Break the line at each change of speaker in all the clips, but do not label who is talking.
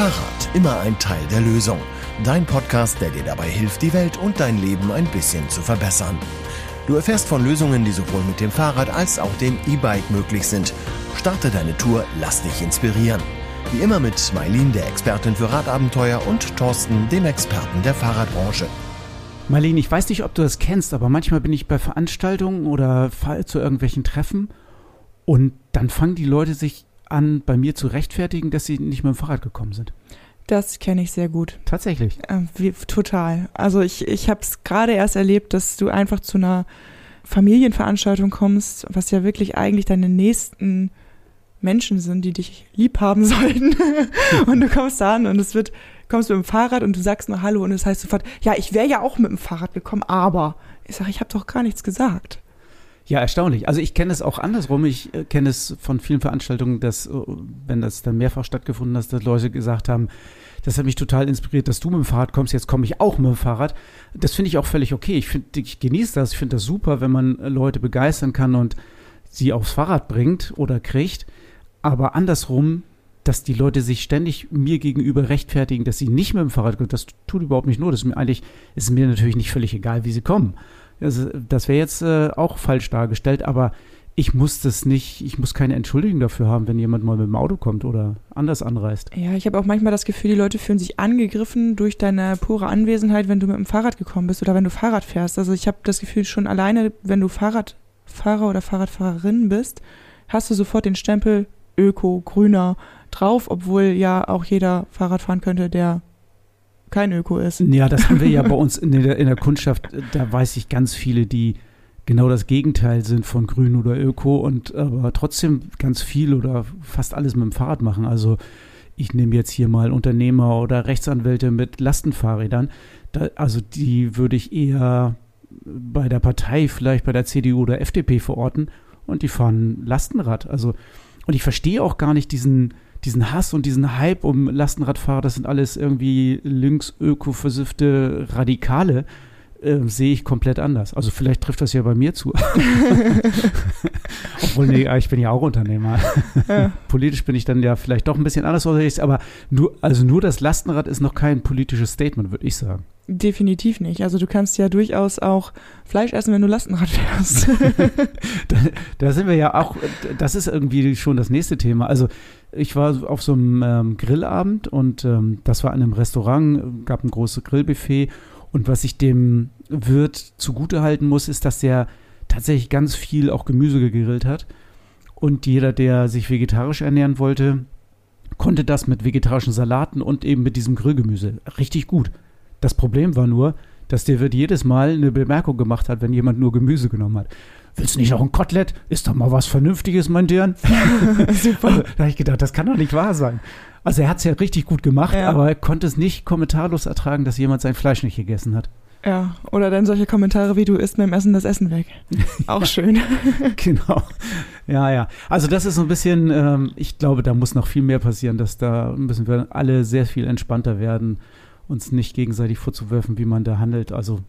Fahrrad, immer ein Teil der Lösung. Dein Podcast, der dir dabei hilft, die Welt und dein Leben ein bisschen zu verbessern. Du erfährst von Lösungen, die sowohl mit dem Fahrrad als auch dem E-Bike möglich sind. Starte deine Tour, lass dich inspirieren. Wie immer mit Mailin, der Expertin für Radabenteuer, und Thorsten, dem Experten der Fahrradbranche.
Marlene, ich weiß nicht, ob du das kennst, aber manchmal bin ich bei Veranstaltungen oder zu irgendwelchen Treffen und dann fangen die Leute sich an, bei mir zu rechtfertigen, dass sie nicht mit dem Fahrrad gekommen sind.
Das kenne ich sehr gut.
Tatsächlich.
Äh, wie, total. Also ich, ich habe es gerade erst erlebt, dass du einfach zu einer Familienveranstaltung kommst, was ja wirklich eigentlich deine nächsten Menschen sind, die dich lieb haben sollten. und du kommst da an und es wird, kommst mit dem Fahrrad und du sagst nur Hallo und es das heißt sofort, ja, ich wäre ja auch mit dem Fahrrad gekommen, aber ich sage, ich habe doch gar nichts gesagt.
Ja, erstaunlich. Also ich kenne es auch andersrum. Ich äh, kenne es von vielen Veranstaltungen, dass, äh, wenn das dann mehrfach stattgefunden hat, dass Leute gesagt haben, das hat mich total inspiriert, dass du mit dem Fahrrad kommst, jetzt komme ich auch mit dem Fahrrad. Das finde ich auch völlig okay. Ich, ich genieße das, ich finde das super, wenn man Leute begeistern kann und sie aufs Fahrrad bringt oder kriegt. Aber andersrum, dass die Leute sich ständig mir gegenüber rechtfertigen, dass sie nicht mit dem Fahrrad kommen, das tut überhaupt nicht nur. Das ist mir eigentlich, ist mir natürlich nicht völlig egal, wie sie kommen. Das, das wäre jetzt äh, auch falsch dargestellt, aber ich muss das nicht, ich muss keine Entschuldigung dafür haben, wenn jemand mal mit dem Auto kommt oder anders anreist.
Ja, ich habe auch manchmal das Gefühl, die Leute fühlen sich angegriffen durch deine pure Anwesenheit, wenn du mit dem Fahrrad gekommen bist oder wenn du Fahrrad fährst. Also ich habe das Gefühl, schon alleine, wenn du Fahrradfahrer oder Fahrradfahrerin bist, hast du sofort den Stempel Öko, Grüner drauf, obwohl ja auch jeder Fahrrad fahren könnte, der kein Öko ist.
Ja, das haben wir ja bei uns in der, in der Kundschaft. Da weiß ich ganz viele, die genau das Gegenteil sind von Grün oder Öko und aber trotzdem ganz viel oder fast alles mit dem Fahrrad machen. Also ich nehme jetzt hier mal Unternehmer oder Rechtsanwälte mit Lastenfahrrädern. Da, also die würde ich eher bei der Partei, vielleicht bei der CDU oder FDP verorten und die fahren Lastenrad. Also und ich verstehe auch gar nicht diesen diesen Hass und diesen Hype um Lastenradfahrer, das sind alles irgendwie links öko-versiffte Radikale, äh, sehe ich komplett anders. Also vielleicht trifft das ja bei mir zu. Obwohl, nee, ich bin ja auch Unternehmer. Ja. Politisch bin ich dann ja vielleicht doch ein bisschen anders unterwegs, aber nur, also nur das Lastenrad ist noch kein politisches Statement, würde ich sagen.
Definitiv nicht. Also du kannst ja durchaus auch Fleisch essen, wenn du Lastenrad fährst.
da, da, sind wir ja auch, das ist irgendwie schon das nächste Thema. Also ich war auf so einem ähm, Grillabend und ähm, das war in einem Restaurant, gab ein großes Grillbuffet und was ich dem Wirt zugutehalten muss, ist, dass der tatsächlich ganz viel auch Gemüse gegrillt hat und jeder, der sich vegetarisch ernähren wollte, konnte das mit vegetarischen Salaten und eben mit diesem Grillgemüse richtig gut. Das Problem war nur, dass der Wirt jedes Mal eine Bemerkung gemacht hat, wenn jemand nur Gemüse genommen hat. Willst du nicht auch ein Kotelett? Ist doch mal was Vernünftiges, mein Dirn. Super. Also, da habe ich gedacht, das kann doch nicht wahr sein. Also er hat es ja richtig gut gemacht, ja. aber er konnte es nicht kommentarlos ertragen, dass jemand sein Fleisch nicht gegessen hat.
Ja, oder dann solche Kommentare wie du isst mit dem Essen das Essen weg. Auch schön.
genau. Ja, ja. Also das ist so ein bisschen, ähm, ich glaube, da muss noch viel mehr passieren, dass da müssen wir alle sehr viel entspannter werden, uns nicht gegenseitig vorzuwerfen, wie man da handelt. Also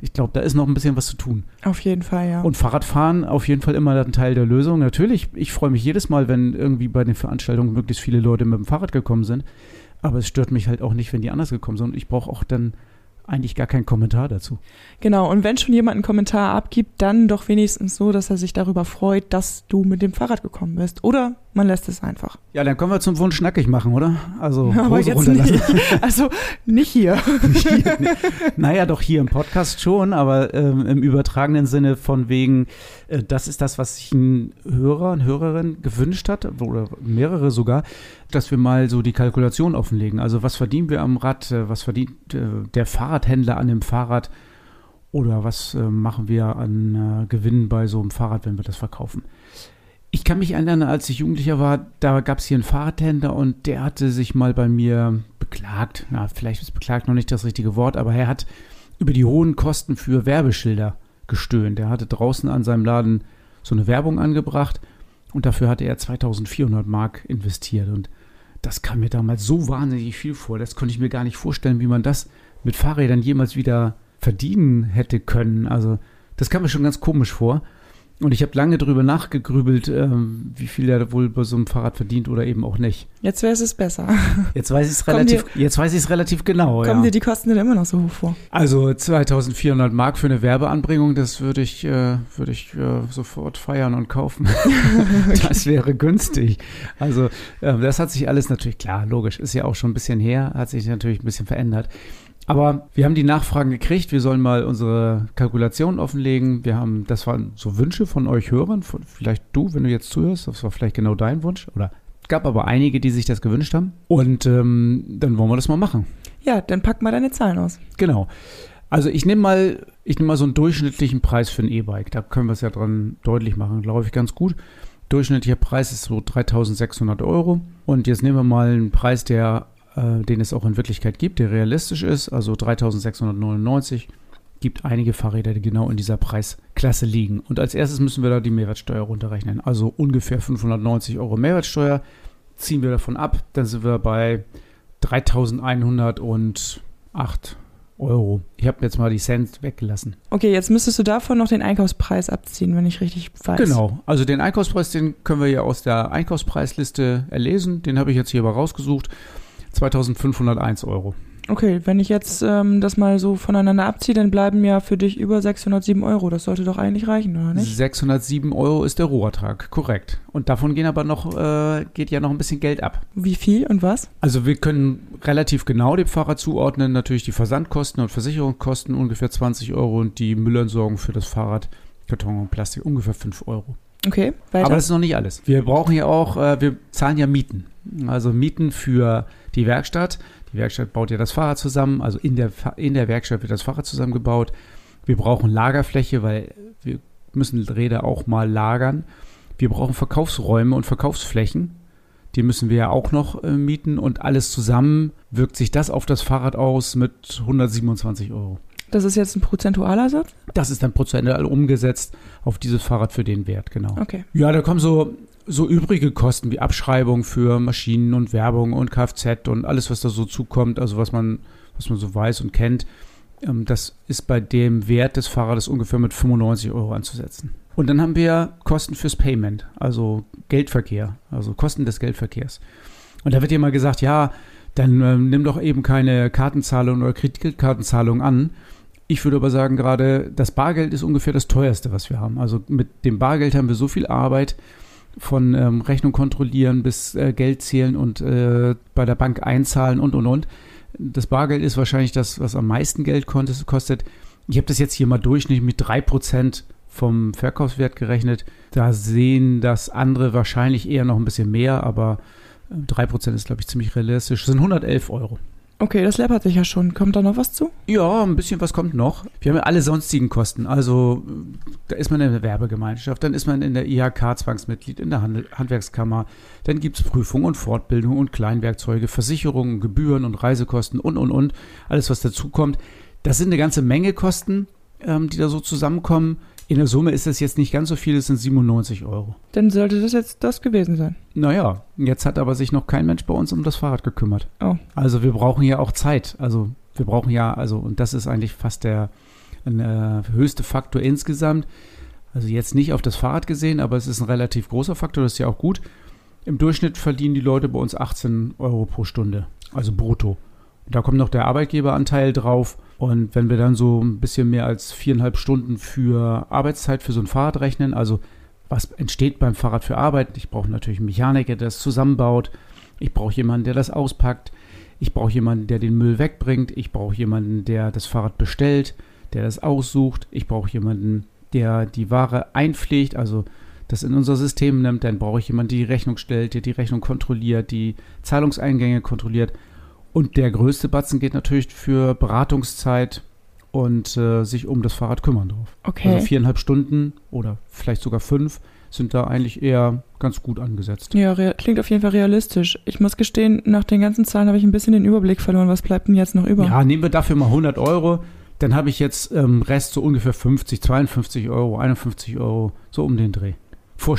ich glaube, da ist noch ein bisschen was zu tun.
Auf jeden Fall, ja.
Und Fahrradfahren auf jeden Fall immer ein Teil der Lösung. Natürlich, ich freue mich jedes Mal, wenn irgendwie bei den Veranstaltungen möglichst viele Leute mit dem Fahrrad gekommen sind. Aber es stört mich halt auch nicht, wenn die anders gekommen sind. Und ich brauche auch dann eigentlich gar keinen Kommentar dazu.
Genau, und wenn schon jemand einen Kommentar abgibt, dann doch wenigstens so, dass er sich darüber freut, dass du mit dem Fahrrad gekommen bist. Oder man lässt es einfach.
Ja, dann kommen wir zum Wunsch nackig machen, oder?
Also aber jetzt nicht. Also nicht hier.
hier nee. Naja, doch hier im Podcast schon, aber ähm, im übertragenen Sinne von wegen, äh, das ist das, was sich ein Hörer, eine Hörerin gewünscht hat, oder mehrere sogar, dass wir mal so die Kalkulation offenlegen. Also was verdienen wir am Rad, äh, was verdient äh, der Fahrradhändler an dem Fahrrad oder was äh, machen wir an Gewinnen bei so einem Fahrrad, wenn wir das verkaufen. Ich kann mich erinnern, als ich Jugendlicher war, da gab es hier einen Fahrradhändler und der hatte sich mal bei mir beklagt. Na, vielleicht ist beklagt noch nicht das richtige Wort, aber er hat über die hohen Kosten für Werbeschilder gestöhnt. Er hatte draußen an seinem Laden so eine Werbung angebracht und dafür hatte er 2400 Mark investiert. Und das kam mir damals so wahnsinnig viel vor. Das konnte ich mir gar nicht vorstellen, wie man das mit Fahrrädern jemals wieder verdienen hätte können. Also, das kam mir schon ganz komisch vor. Und ich habe lange darüber nachgegrübelt, ähm, wie viel er wohl bei so einem Fahrrad verdient oder eben auch nicht.
Jetzt wäre es besser.
Jetzt weiß ich es relativ, jetzt weiß ich es relativ genau.
Kommen
ja.
dir die Kosten denn immer noch so hoch vor?
Also 2400 Mark für eine Werbeanbringung, das würde ich, äh, würde ich äh, sofort feiern und kaufen. das wäre günstig. Also äh, das hat sich alles natürlich, klar, logisch, ist ja auch schon ein bisschen her, hat sich natürlich ein bisschen verändert. Aber wir haben die Nachfragen gekriegt, wir sollen mal unsere Kalkulation offenlegen. Wir haben, das waren so Wünsche von euch Hörern, von, vielleicht du, wenn du jetzt zuhörst, das war vielleicht genau dein Wunsch. Oder gab aber einige, die sich das gewünscht haben. Und ähm, dann wollen wir das mal machen.
Ja, dann pack mal deine Zahlen aus.
Genau. Also ich nehme mal, ich nehme mal so einen durchschnittlichen Preis für ein E-Bike. Da können wir es ja dran deutlich machen, glaube ich, ganz gut. Durchschnittlicher Preis ist so 3600 Euro. Und jetzt nehmen wir mal einen Preis, der äh, den es auch in Wirklichkeit gibt, der realistisch ist, also 3699. Gibt einige Fahrräder, die genau in dieser Preisklasse liegen. Und als erstes müssen wir da die Mehrwertsteuer runterrechnen. Also ungefähr 590 Euro Mehrwertsteuer ziehen wir davon ab. Dann sind wir bei 3108 Euro. Ich habe jetzt mal die Cent weggelassen.
Okay, jetzt müsstest du davon noch den Einkaufspreis abziehen, wenn ich richtig weiß.
Genau. Also den Einkaufspreis, den können wir ja aus der Einkaufspreisliste erlesen. Den habe ich jetzt hier aber rausgesucht. 2501 Euro.
Okay, wenn ich jetzt ähm, das mal so voneinander abziehe, dann bleiben ja für dich über 607 Euro. Das sollte doch eigentlich reichen, oder nicht?
607 Euro ist der Rohertrag, korrekt. Und davon gehen aber noch, äh, geht ja noch ein bisschen Geld ab.
Wie viel und was?
Also wir können relativ genau dem Fahrer zuordnen, natürlich die Versandkosten und Versicherungskosten ungefähr 20 Euro und die Müllentsorgung für das Fahrrad, Karton und Plastik ungefähr 5 Euro.
Okay, weiter.
Aber das ist noch nicht alles. Wir brauchen ja auch, äh, wir zahlen ja Mieten. Also Mieten für die Werkstatt. Die Werkstatt baut ja das Fahrrad zusammen, also in der, in der Werkstatt wird das Fahrrad zusammengebaut. Wir brauchen Lagerfläche, weil wir müssen Räder auch mal lagern. Wir brauchen Verkaufsräume und Verkaufsflächen. Die müssen wir ja auch noch äh, mieten und alles zusammen wirkt sich das auf das Fahrrad aus mit 127 Euro.
Das ist jetzt ein prozentualer Satz?
Das ist dann prozentual umgesetzt auf dieses Fahrrad für den Wert, genau.
Okay.
Ja, da kommen so, so übrige Kosten wie Abschreibung für Maschinen und Werbung und Kfz und alles, was da so zukommt, also was man, was man so weiß und kennt. Ähm, das ist bei dem Wert des Fahrrades ungefähr mit 95 Euro anzusetzen. Und dann haben wir Kosten fürs Payment, also Geldverkehr, also Kosten des Geldverkehrs. Und da wird ja mal gesagt, ja, dann ähm, nimm doch eben keine Kartenzahlung oder Kreditkartenzahlung an. Ich würde aber sagen, gerade das Bargeld ist ungefähr das teuerste, was wir haben. Also mit dem Bargeld haben wir so viel Arbeit von ähm, Rechnung kontrollieren bis äh, Geld zählen und äh, bei der Bank einzahlen und und und. Das Bargeld ist wahrscheinlich das, was am meisten Geld kostet. Ich habe das jetzt hier mal durchschnittlich mit 3% vom Verkaufswert gerechnet. Da sehen das andere wahrscheinlich eher noch ein bisschen mehr, aber 3% ist, glaube ich, ziemlich realistisch. Das sind 111 Euro.
Okay, das läppert sich ja schon. Kommt da noch was zu?
Ja, ein bisschen was kommt noch. Wir haben ja alle sonstigen Kosten. Also da ist man in der Werbegemeinschaft, dann ist man in der IHK Zwangsmitglied, in der Handel Handwerkskammer. Dann gibt es Prüfung und Fortbildung und Kleinwerkzeuge, Versicherungen, Gebühren und Reisekosten und, und, und. Alles, was dazukommt. Das sind eine ganze Menge Kosten, ähm, die da so zusammenkommen. In der Summe ist das jetzt nicht ganz so viel, es sind 97 Euro.
Dann sollte das jetzt das gewesen sein.
Naja, jetzt hat aber sich noch kein Mensch bei uns um das Fahrrad gekümmert.
Oh.
Also wir brauchen ja auch Zeit. Also wir brauchen ja, also, und das ist eigentlich fast der äh, höchste Faktor insgesamt. Also jetzt nicht auf das Fahrrad gesehen, aber es ist ein relativ großer Faktor, das ist ja auch gut. Im Durchschnitt verdienen die Leute bei uns 18 Euro pro Stunde, also brutto. Da kommt noch der Arbeitgeberanteil drauf. Und wenn wir dann so ein bisschen mehr als viereinhalb Stunden für Arbeitszeit für so ein Fahrrad rechnen, also was entsteht beim Fahrrad für Arbeit? Ich brauche natürlich einen Mechaniker, der das zusammenbaut. Ich brauche jemanden, der das auspackt. Ich brauche jemanden, der den Müll wegbringt. Ich brauche jemanden, der das Fahrrad bestellt, der das aussucht. Ich brauche jemanden, der die Ware einpflegt, also das in unser System nimmt. Dann brauche ich jemanden, der die Rechnung stellt, der die Rechnung kontrolliert, die Zahlungseingänge kontrolliert. Und der größte Batzen geht natürlich für Beratungszeit und äh, sich um das Fahrrad kümmern drauf.
Okay.
Also viereinhalb Stunden oder vielleicht sogar fünf sind da eigentlich eher ganz gut angesetzt.
Ja, klingt auf jeden Fall realistisch. Ich muss gestehen, nach den ganzen Zahlen habe ich ein bisschen den Überblick verloren. Was bleibt denn jetzt noch über?
Ja, nehmen wir dafür mal 100 Euro. Dann habe ich jetzt ähm, Rest so ungefähr 50, 52 Euro, 51 Euro, so um den Dreh. Vor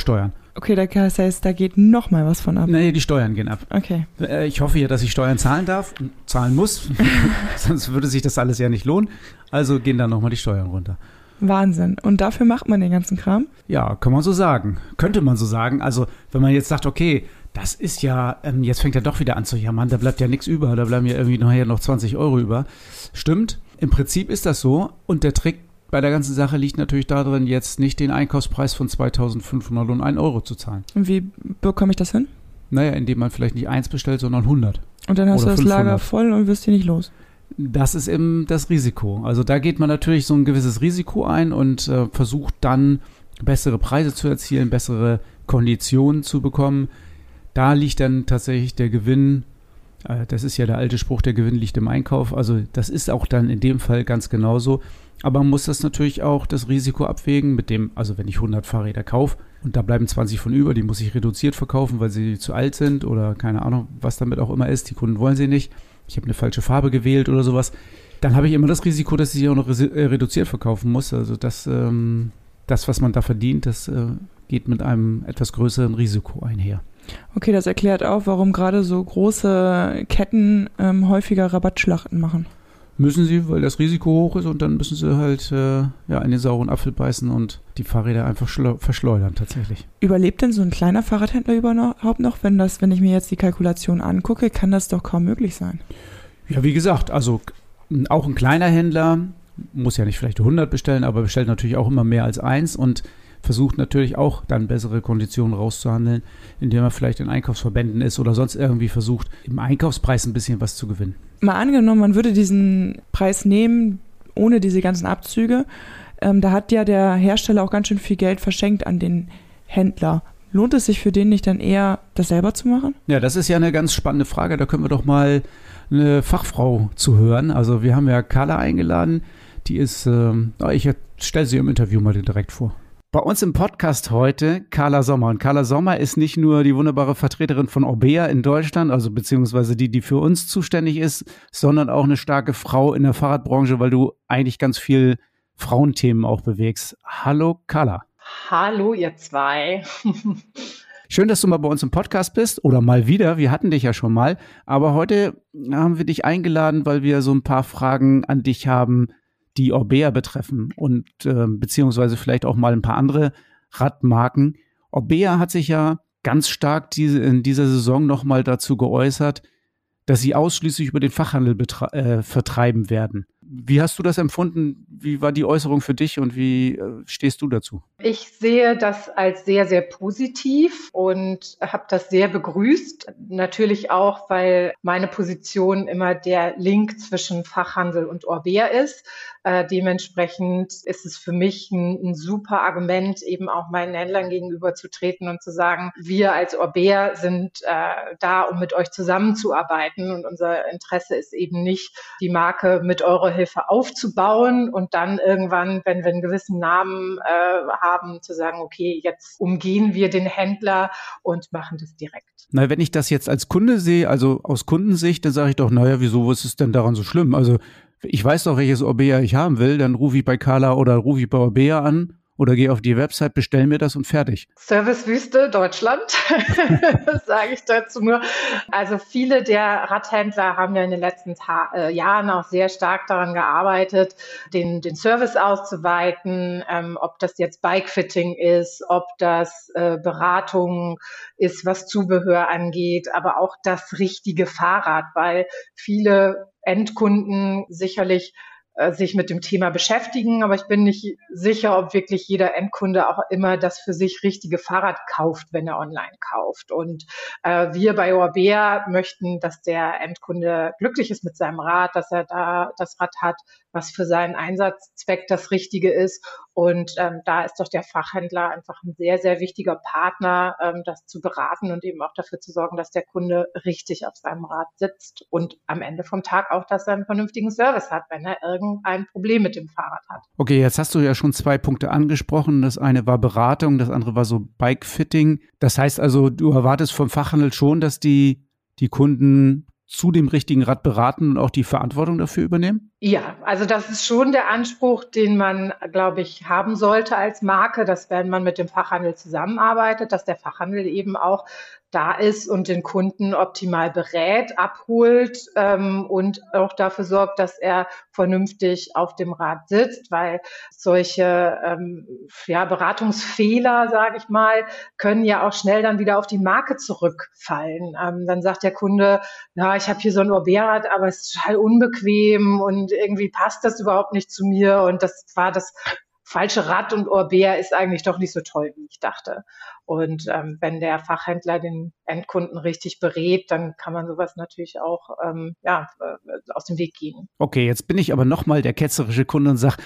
Okay, das heißt, da geht noch mal was von ab.
Nee, die Steuern gehen ab.
Okay.
Äh, ich hoffe ja, dass ich Steuern zahlen darf, zahlen muss, sonst würde sich das alles ja nicht lohnen. Also gehen dann nochmal die Steuern runter.
Wahnsinn. Und dafür macht man den ganzen Kram?
Ja, kann man so sagen. Könnte man so sagen. Also, wenn man jetzt sagt, okay, das ist ja, ähm, jetzt fängt er doch wieder an zu jammern, da bleibt ja nichts über, da bleiben ja irgendwie nachher noch 20 Euro über. Stimmt, im Prinzip ist das so. Und der Trick bei der ganzen Sache liegt natürlich darin, jetzt nicht den Einkaufspreis von 2500 und 1 Euro zu zahlen.
Und wie bekomme ich das hin?
Naja, indem man vielleicht nicht eins bestellt, sondern 100.
Und dann hast
Oder
du das
500.
Lager voll und wirst hier nicht los.
Das ist eben das Risiko. Also da geht man natürlich so ein gewisses Risiko ein und äh, versucht dann bessere Preise zu erzielen, bessere Konditionen zu bekommen. Da liegt dann tatsächlich der Gewinn. Äh, das ist ja der alte Spruch, der Gewinn liegt im Einkauf. Also das ist auch dann in dem Fall ganz genauso. Aber man muss das natürlich auch das Risiko abwägen mit dem, also wenn ich 100 Fahrräder kaufe und da bleiben 20 von über, die muss ich reduziert verkaufen, weil sie zu alt sind oder keine Ahnung, was damit auch immer ist. Die Kunden wollen sie nicht. Ich habe eine falsche Farbe gewählt oder sowas. Dann habe ich immer das Risiko, dass ich sie auch noch äh, reduziert verkaufen muss. Also das, ähm, das, was man da verdient, das äh, geht mit einem etwas größeren Risiko einher.
Okay, das erklärt auch, warum gerade so große Ketten ähm, häufiger Rabattschlachten machen.
Müssen sie, weil das Risiko hoch ist und dann müssen sie halt äh, ja, in den sauren Apfel beißen und die Fahrräder einfach schleu- verschleudern tatsächlich.
Überlebt denn so ein kleiner Fahrradhändler überhaupt noch? Wenn das, wenn ich mir jetzt die Kalkulation angucke, kann das doch kaum möglich sein.
Ja, wie gesagt, also auch ein kleiner Händler muss ja nicht vielleicht 100 bestellen, aber bestellt natürlich auch immer mehr als eins und versucht natürlich auch dann bessere Konditionen rauszuhandeln, indem er vielleicht in Einkaufsverbänden ist oder sonst irgendwie versucht, im Einkaufspreis ein bisschen was zu gewinnen.
Mal angenommen, man würde diesen Preis nehmen, ohne diese ganzen Abzüge. Ähm, da hat ja der Hersteller auch ganz schön viel Geld verschenkt an den Händler. Lohnt es sich für den nicht dann eher, das selber zu machen?
Ja, das ist ja eine ganz spannende Frage. Da können wir doch mal eine Fachfrau zu hören. Also wir haben ja Carla eingeladen. Die ist, ähm, ah, ich stelle sie im Interview mal direkt vor. Bei uns im Podcast heute Carla Sommer. Und Carla Sommer ist nicht nur die wunderbare Vertreterin von Orbea in Deutschland, also beziehungsweise die, die für uns zuständig ist, sondern auch eine starke Frau in der Fahrradbranche, weil du eigentlich ganz viel Frauenthemen auch bewegst. Hallo Carla.
Hallo, ihr zwei.
Schön, dass du mal bei uns im Podcast bist oder mal wieder. Wir hatten dich ja schon mal. Aber heute haben wir dich eingeladen, weil wir so ein paar Fragen an dich haben, die Orbea betreffen und äh, beziehungsweise vielleicht auch mal ein paar andere Radmarken. Orbea hat sich ja ganz stark diese, in dieser Saison nochmal dazu geäußert, dass sie ausschließlich über den Fachhandel äh, vertreiben werden. Wie hast du das empfunden? Wie war die Äußerung für dich und wie äh, stehst du dazu?
Ich sehe das als sehr, sehr positiv und habe das sehr begrüßt. Natürlich auch, weil meine Position immer der Link zwischen Fachhandel und Orbea ist. Äh, dementsprechend ist es für mich ein, ein super Argument, eben auch meinen Händlern gegenüberzutreten und zu sagen, wir als Orbea sind äh, da, um mit euch zusammenzuarbeiten und unser Interesse ist eben nicht, die Marke mit eurer Hilfe aufzubauen und dann irgendwann, wenn wir einen gewissen Namen äh, haben, zu sagen, okay, jetzt umgehen wir den Händler und machen das direkt.
Na, wenn ich das jetzt als Kunde sehe, also aus Kundensicht, dann sage ich doch, naja, wieso was ist denn daran so schlimm? Also ich weiß doch, welches Orbea ich haben will, dann rufe ich bei Carla oder rufe ich bei Orbea an oder gehe auf die Website, bestell mir das und fertig.
Servicewüste Deutschland, sage ich dazu nur. Also viele der Radhändler haben ja in den letzten Ta äh, Jahren auch sehr stark daran gearbeitet, den, den Service auszuweiten, ähm, ob das jetzt Bikefitting ist, ob das äh, Beratung ist, was Zubehör angeht, aber auch das richtige Fahrrad, weil viele Endkunden sicherlich äh, sich mit dem Thema beschäftigen, aber ich bin nicht sicher, ob wirklich jeder Endkunde auch immer das für sich richtige Fahrrad kauft, wenn er online kauft. Und äh, wir bei Orbea möchten, dass der Endkunde glücklich ist mit seinem Rad, dass er da das Rad hat, was für seinen Einsatzzweck das Richtige ist. Und ähm, da ist doch der Fachhändler einfach ein sehr, sehr wichtiger Partner, ähm, das zu beraten und eben auch dafür zu sorgen, dass der Kunde richtig auf seinem Rad sitzt und am Ende vom Tag auch, dass er einen vernünftigen Service hat, wenn er irgendein Problem mit dem Fahrrad hat.
Okay, jetzt hast du ja schon zwei Punkte angesprochen. Das eine war Beratung, das andere war so Bikefitting. Das heißt also, du erwartest vom Fachhandel schon, dass die, die Kunden zu dem richtigen Rad beraten und auch die Verantwortung dafür übernehmen?
Ja, also das ist schon der Anspruch, den man, glaube ich, haben sollte als Marke, dass wenn man mit dem Fachhandel zusammenarbeitet, dass der Fachhandel eben auch da ist und den Kunden optimal berät, abholt ähm, und auch dafür sorgt, dass er vernünftig auf dem Rad sitzt, weil solche ähm, ja, Beratungsfehler, sage ich mal, können ja auch schnell dann wieder auf die Marke zurückfallen. Ähm, dann sagt der Kunde, na, ich habe hier so ein Orbea-Rad, aber es ist total unbequem und irgendwie passt das überhaupt nicht zu mir und das war das falsche Rad und Orbea ist eigentlich doch nicht so toll, wie ich dachte. Und ähm, wenn der Fachhändler den Endkunden richtig berät, dann kann man sowas natürlich auch ähm, ja, äh, aus dem Weg gehen.
Okay, jetzt bin ich aber nochmal der ketzerische Kunde und sage,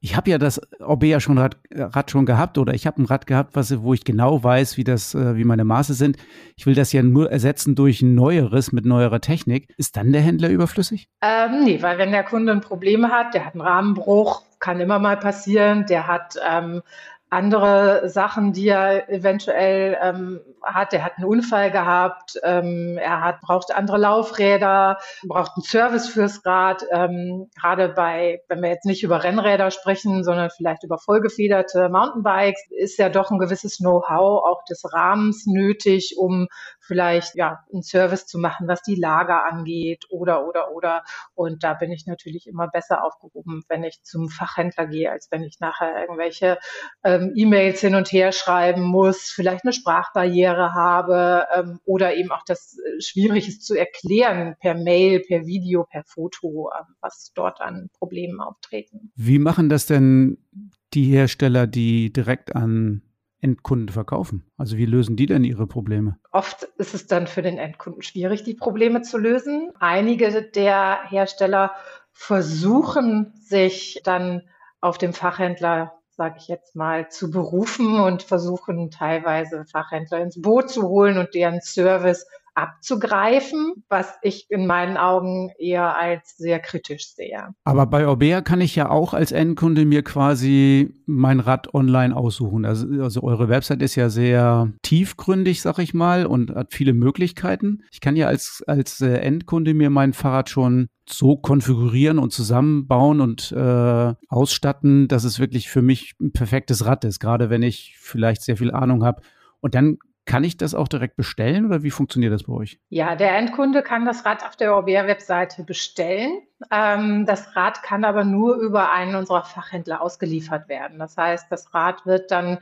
ich habe ja das Orbea schon Rad, Rad schon gehabt oder ich habe ein Rad gehabt, was, wo ich genau weiß, wie das, äh, wie meine Maße sind. Ich will das ja nur ersetzen durch ein neueres mit neuerer Technik. Ist dann der Händler überflüssig?
Ähm, nee, weil wenn der Kunde ein Problem hat, der hat einen Rahmenbruch, kann immer mal passieren, der hat ähm, andere Sachen, die er eventuell ähm, hat. Er hat einen Unfall gehabt, ähm, er hat, braucht andere Laufräder, braucht einen Service fürs Rad. Ähm, gerade bei, wenn wir jetzt nicht über Rennräder sprechen, sondern vielleicht über vollgefederte Mountainbikes, ist ja doch ein gewisses Know-how auch des Rahmens nötig, um vielleicht ja einen Service zu machen, was die Lager angeht oder oder oder. Und da bin ich natürlich immer besser aufgehoben, wenn ich zum Fachhändler gehe, als wenn ich nachher irgendwelche ähm, E-Mails hin und her schreiben muss, vielleicht eine Sprachbarriere habe ähm, oder eben auch das äh, schwierig ist zu erklären per Mail, per Video, per Foto, äh, was dort an Problemen auftreten.
Wie machen das denn die Hersteller, die direkt an Endkunden verkaufen? Also wie lösen die denn ihre Probleme?
Oft ist es dann für den Endkunden schwierig, die Probleme zu lösen. Einige der Hersteller versuchen sich dann auf dem Fachhändler sage ich jetzt mal, zu berufen und versuchen teilweise Fachhändler ins Boot zu holen und deren Service abzugreifen, was ich in meinen Augen eher als sehr kritisch sehe.
Aber bei Orbea kann ich ja auch als Endkunde mir quasi mein Rad online aussuchen. Also, also eure Website ist ja sehr tiefgründig, sag ich mal, und hat viele Möglichkeiten. Ich kann ja als, als äh, Endkunde mir mein Fahrrad schon so konfigurieren und zusammenbauen und äh, ausstatten, dass es wirklich für mich ein perfektes Rad ist, gerade wenn ich vielleicht sehr viel Ahnung habe. Und dann kann ich das auch direkt bestellen oder wie funktioniert das bei euch?
Ja, der Endkunde kann das Rad auf der Orbea-Webseite bestellen. Ähm, das Rad kann aber nur über einen unserer Fachhändler ausgeliefert werden. Das heißt, das Rad wird dann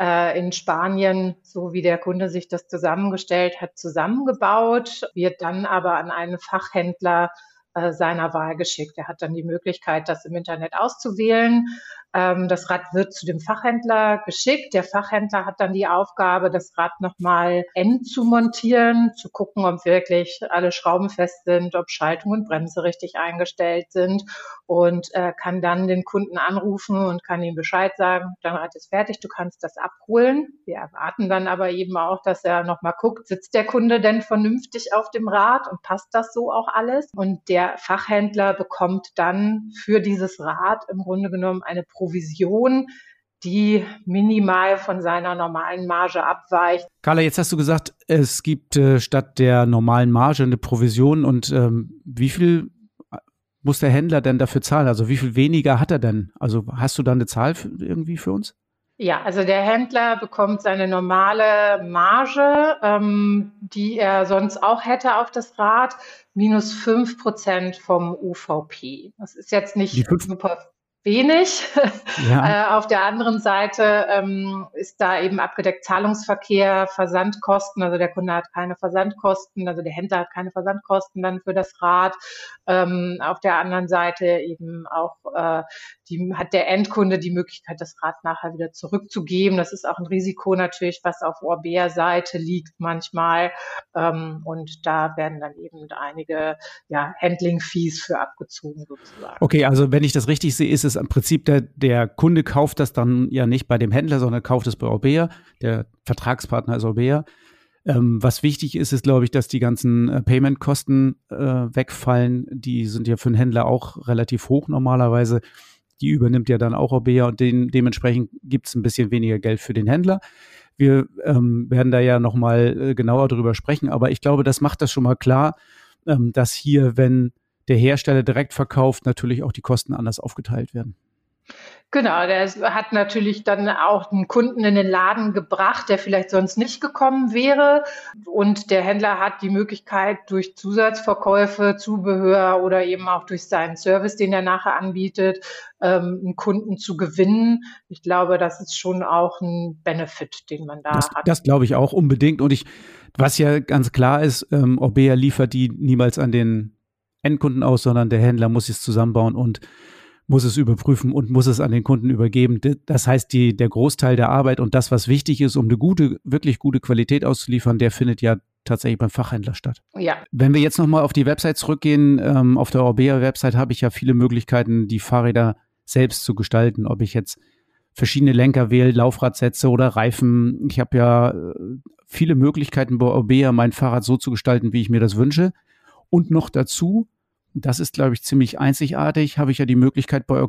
äh, in Spanien, so wie der Kunde sich das zusammengestellt hat, zusammengebaut, wird dann aber an einen Fachhändler äh, seiner Wahl geschickt. Er hat dann die Möglichkeit, das im Internet auszuwählen. Ähm, das Rad wird zu dem Fachhändler geschickt. Der Fachhändler hat dann die Aufgabe, das Rad nochmal end zu montieren, zu gucken, ob wirklich alle Schrauben fest sind, ob Schaltung und Bremse richtig eingestellt sind und äh, kann dann den Kunden anrufen und kann ihm Bescheid sagen, dein Rad ist fertig, du kannst das abholen. Wir erwarten dann aber eben auch, dass er nochmal guckt, sitzt der Kunde denn vernünftig auf dem Rad und passt das so auch alles? Und der Fachhändler bekommt dann für dieses Rad im Grunde genommen eine Provision, die minimal von seiner normalen Marge abweicht.
Carla, jetzt hast du gesagt, es gibt äh, statt der normalen Marge eine Provision und ähm, wie viel muss der Händler denn dafür zahlen? Also wie viel weniger hat er denn? Also hast du da eine Zahl für, irgendwie für uns?
Ja, also der Händler bekommt seine normale Marge, ähm, die er sonst auch hätte auf das Rad, minus fünf Prozent vom UVP. Das ist jetzt nicht super wenig. Ja. äh, auf der anderen Seite ähm, ist da eben abgedeckt Zahlungsverkehr, Versandkosten. Also der Kunde hat keine Versandkosten, also der Händler hat keine Versandkosten dann für das Rad. Ähm, auf der anderen Seite eben auch äh, die, hat der Endkunde die Möglichkeit, das Rad nachher wieder zurückzugeben. Das ist auch ein Risiko natürlich, was auf Orbea-Seite liegt manchmal. Ähm, und da werden dann eben einige ja, Handling-Fees für abgezogen sozusagen.
Okay, also wenn ich das richtig sehe, ist es im Prinzip der, der Kunde kauft das dann ja nicht bei dem Händler, sondern kauft es bei Orbea. Der Vertragspartner ist Orbea. Ähm, was wichtig ist, ist, glaube ich, dass die ganzen äh, Payment-Kosten äh, wegfallen. Die sind ja für einen Händler auch relativ hoch normalerweise. Die übernimmt ja dann auch Orbea und den, dementsprechend gibt es ein bisschen weniger Geld für den Händler. Wir ähm, werden da ja nochmal äh, genauer drüber sprechen, aber ich glaube, das macht das schon mal klar, ähm, dass hier, wenn der Hersteller direkt verkauft, natürlich auch die Kosten anders aufgeteilt werden.
Genau, der hat natürlich dann auch einen Kunden in den Laden gebracht, der vielleicht sonst nicht gekommen wäre. Und der Händler hat die Möglichkeit, durch Zusatzverkäufe, Zubehör oder eben auch durch seinen Service, den er nachher anbietet, ähm, einen Kunden zu gewinnen. Ich glaube, das ist schon auch ein Benefit, den man da
das,
hat.
Das glaube ich auch unbedingt. Und ich, was ja ganz klar ist, ähm, Orbea liefert die niemals an den Endkunden aus, sondern der Händler muss es zusammenbauen und muss es überprüfen und muss es an den Kunden übergeben. Das heißt, die, der Großteil der Arbeit und das, was wichtig ist, um eine gute, wirklich gute Qualität auszuliefern, der findet ja tatsächlich beim Fachhändler statt.
Ja.
Wenn wir jetzt nochmal auf die Website zurückgehen, ähm, auf der Orbea-Website habe ich ja viele Möglichkeiten, die Fahrräder selbst zu gestalten. Ob ich jetzt verschiedene Lenker wähle, Laufradsätze oder Reifen. Ich habe ja äh, viele Möglichkeiten bei Orbea, mein Fahrrad so zu gestalten, wie ich mir das wünsche. Und noch dazu das ist, glaube ich, ziemlich einzigartig. Habe ich ja die Möglichkeit, bei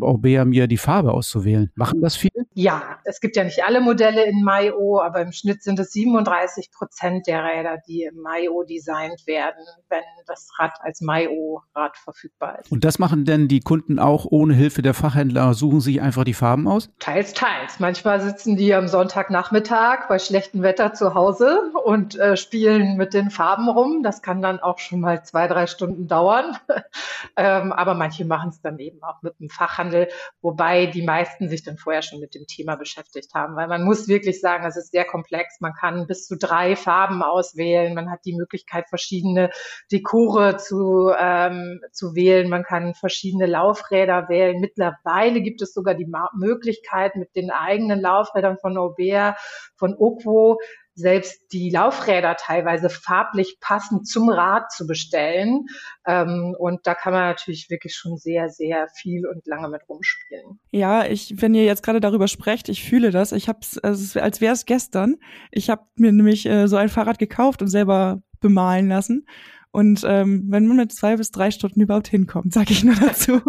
Orbea mir die Farbe auszuwählen. Machen das viele?
Ja, es gibt ja nicht alle Modelle in MyO, aber im Schnitt sind es 37 Prozent der Räder, die im MyO designt werden, wenn das Rad als MyO-Rad verfügbar ist.
Und das machen denn die Kunden auch ohne Hilfe der Fachhändler? Suchen sich einfach die Farben aus?
Teils, teils. Manchmal sitzen die am Sonntagnachmittag bei schlechtem Wetter zu Hause und äh, spielen mit den Farben rum. Das kann dann auch schon mal zwei, drei Stunden dauern. ähm, aber manche machen es dann eben auch mit dem Fachhandel, wobei die meisten sich dann vorher schon mit dem Thema beschäftigt haben, weil man muss wirklich sagen, es ist sehr komplex. Man kann bis zu drei Farben auswählen. Man hat die Möglichkeit, verschiedene Dekore zu, ähm, zu wählen. Man kann verschiedene Laufräder wählen. Mittlerweile gibt es sogar die Möglichkeit, mit den eigenen Laufrädern von Aubert, von Oquo, selbst die Laufräder teilweise farblich passend zum Rad zu bestellen. Ähm, und da kann man natürlich wirklich schon sehr, sehr viel und lange mit rumspielen.
Ja, ich, wenn ihr jetzt gerade darüber sprecht, ich fühle das. Ich habe es, also, als wäre es gestern. Ich habe mir nämlich äh, so ein Fahrrad gekauft und selber bemalen lassen. Und ähm, wenn man mit zwei bis drei Stunden überhaupt hinkommt, sage ich nur dazu.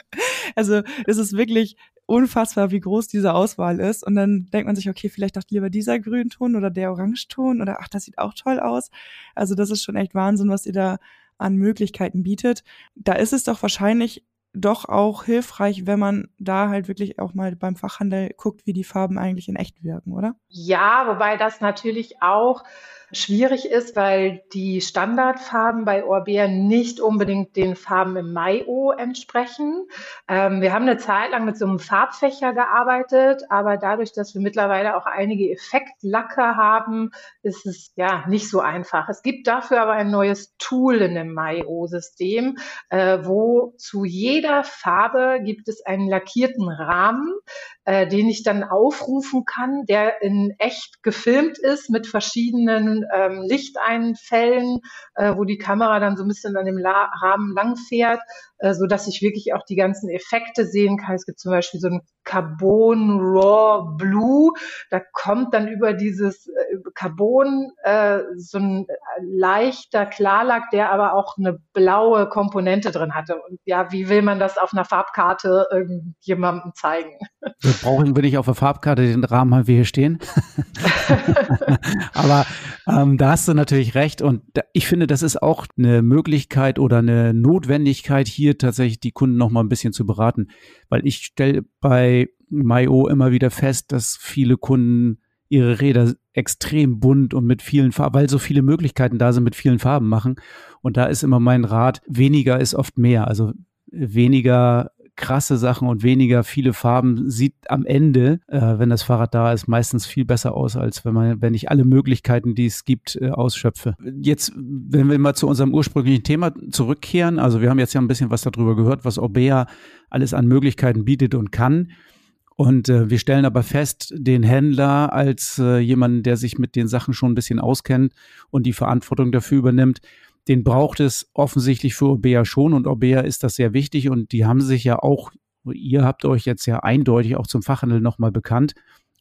also es ist wirklich unfassbar, wie groß diese Auswahl ist. Und dann denkt man sich, okay, vielleicht doch lieber dieser Grünton oder der Orangeton oder ach, das sieht auch toll aus. Also das ist schon echt Wahnsinn, was ihr da an Möglichkeiten bietet. Da ist es doch wahrscheinlich doch auch hilfreich, wenn man da halt wirklich auch mal beim Fachhandel guckt, wie die Farben eigentlich in echt wirken, oder?
Ja, wobei das natürlich auch schwierig ist, weil die Standardfarben bei Orbea nicht unbedingt den Farben im Maio entsprechen. Ähm, wir haben eine Zeit lang mit so einem Farbfächer gearbeitet, aber dadurch, dass wir mittlerweile auch einige Effektlacke haben, ist es ja nicht so einfach. Es gibt dafür aber ein neues Tool in dem Maio-System, äh, wo zu jeder Farbe gibt es einen lackierten Rahmen, äh, den ich dann aufrufen kann, der in echt gefilmt ist mit verschiedenen ähm, Lichteinfällen, äh, wo die Kamera dann so ein bisschen an dem La Rahmen langfährt, äh, so dass ich wirklich auch die ganzen Effekte sehen kann. Es gibt zum Beispiel so ein Carbon Raw Blue. Da kommt dann über dieses äh, Carbon äh, so ein leichter Klarlack, der aber auch eine blaue Komponente drin hatte. Und ja, wie will man das auf einer Farbkarte irgendjemandem zeigen?
Wir brauchen wir nicht auf der Farbkarte den Rahmen haben wir hier stehen. aber ähm, da hast du natürlich recht. Und da, ich finde, das ist auch eine Möglichkeit oder eine Notwendigkeit, hier tatsächlich die Kunden noch mal ein bisschen zu beraten. Weil ich stelle bei MyO immer wieder fest, dass viele Kunden ihre Räder extrem bunt und mit vielen Farben, weil so viele Möglichkeiten da sind, mit vielen Farben machen. Und da ist immer mein Rat, weniger ist oft mehr. Also weniger krasse Sachen und weniger viele Farben sieht am Ende, äh, wenn das Fahrrad da ist, meistens viel besser aus, als wenn man, wenn ich alle Möglichkeiten, die es gibt, äh, ausschöpfe. Jetzt, wenn wir mal zu unserem ursprünglichen Thema zurückkehren, also wir haben jetzt ja ein bisschen was darüber gehört, was Orbea alles an Möglichkeiten bietet und kann. Und äh, wir stellen aber fest, den Händler als äh, jemanden, der sich mit den Sachen schon ein bisschen auskennt und die Verantwortung dafür übernimmt, den braucht es offensichtlich für Orbea schon und Orbea ist das sehr wichtig und die haben sich ja auch, ihr habt euch jetzt ja eindeutig auch zum Fachhandel nochmal bekannt,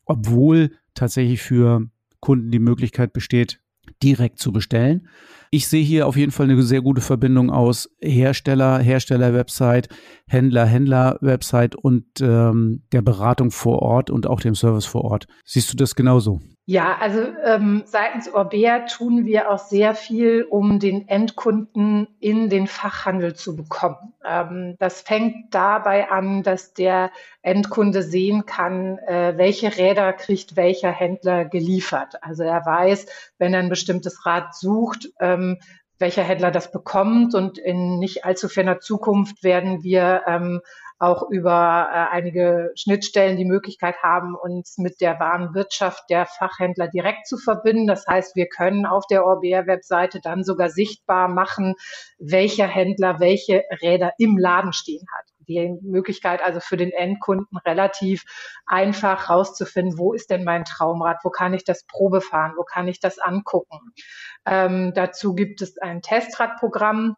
obwohl tatsächlich für Kunden die Möglichkeit besteht, direkt zu bestellen. Ich sehe hier auf jeden Fall eine sehr gute Verbindung aus Hersteller, Hersteller-Website, Händler, Händler-Website und ähm, der Beratung vor Ort und auch dem Service vor Ort. Siehst du das genauso?
Ja, also ähm, seitens Orbea tun wir auch sehr viel, um den Endkunden in den Fachhandel zu bekommen. Ähm, das fängt dabei an, dass der Endkunde sehen kann, äh, welche Räder kriegt welcher Händler geliefert. Also er weiß, wenn er ein bestimmtes Rad sucht, ähm, welcher Händler das bekommt. Und in nicht allzu ferner Zukunft werden wir ähm, auch über äh, einige Schnittstellen die Möglichkeit haben, uns mit der Warenwirtschaft der Fachhändler direkt zu verbinden. Das heißt, wir können auf der Orbea-Webseite dann sogar sichtbar machen, welcher Händler welche Räder im Laden stehen hat die Möglichkeit also für den Endkunden relativ einfach rauszufinden, wo ist denn mein Traumrad, wo kann ich das Probe fahren, wo kann ich das angucken. Ähm, dazu gibt es ein Testradprogramm,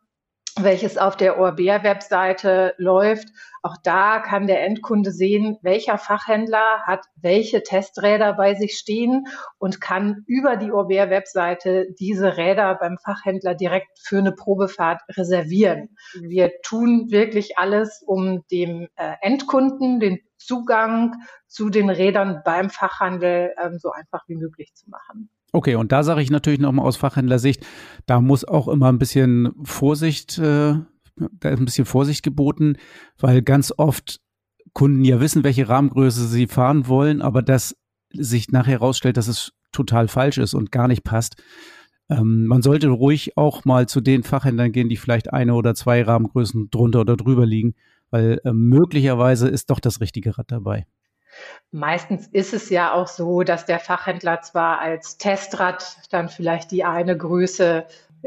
welches auf der ORBR-Webseite läuft. Auch da kann der Endkunde sehen, welcher Fachhändler hat welche Testräder bei sich stehen und kann über die ORBR-Webseite diese Räder beim Fachhändler direkt für eine Probefahrt reservieren. Wir tun wirklich alles, um dem äh, Endkunden den Zugang zu den Rädern beim Fachhandel ähm, so einfach wie möglich zu machen.
Okay, und da sage ich natürlich nochmal aus Fachhändlersicht, da muss auch immer ein bisschen Vorsicht, äh, da ist ein bisschen Vorsicht geboten, weil ganz oft Kunden ja wissen, welche Rahmengröße sie fahren wollen, aber das sich nachher herausstellt, dass es total falsch ist und gar nicht passt. Ähm, man sollte ruhig auch mal zu den Fachhändlern gehen, die vielleicht eine oder zwei Rahmengrößen drunter oder drüber liegen, weil äh, möglicherweise ist doch das richtige Rad dabei.
Meistens ist es ja auch so, dass der Fachhändler zwar als Testrad dann vielleicht die eine Größe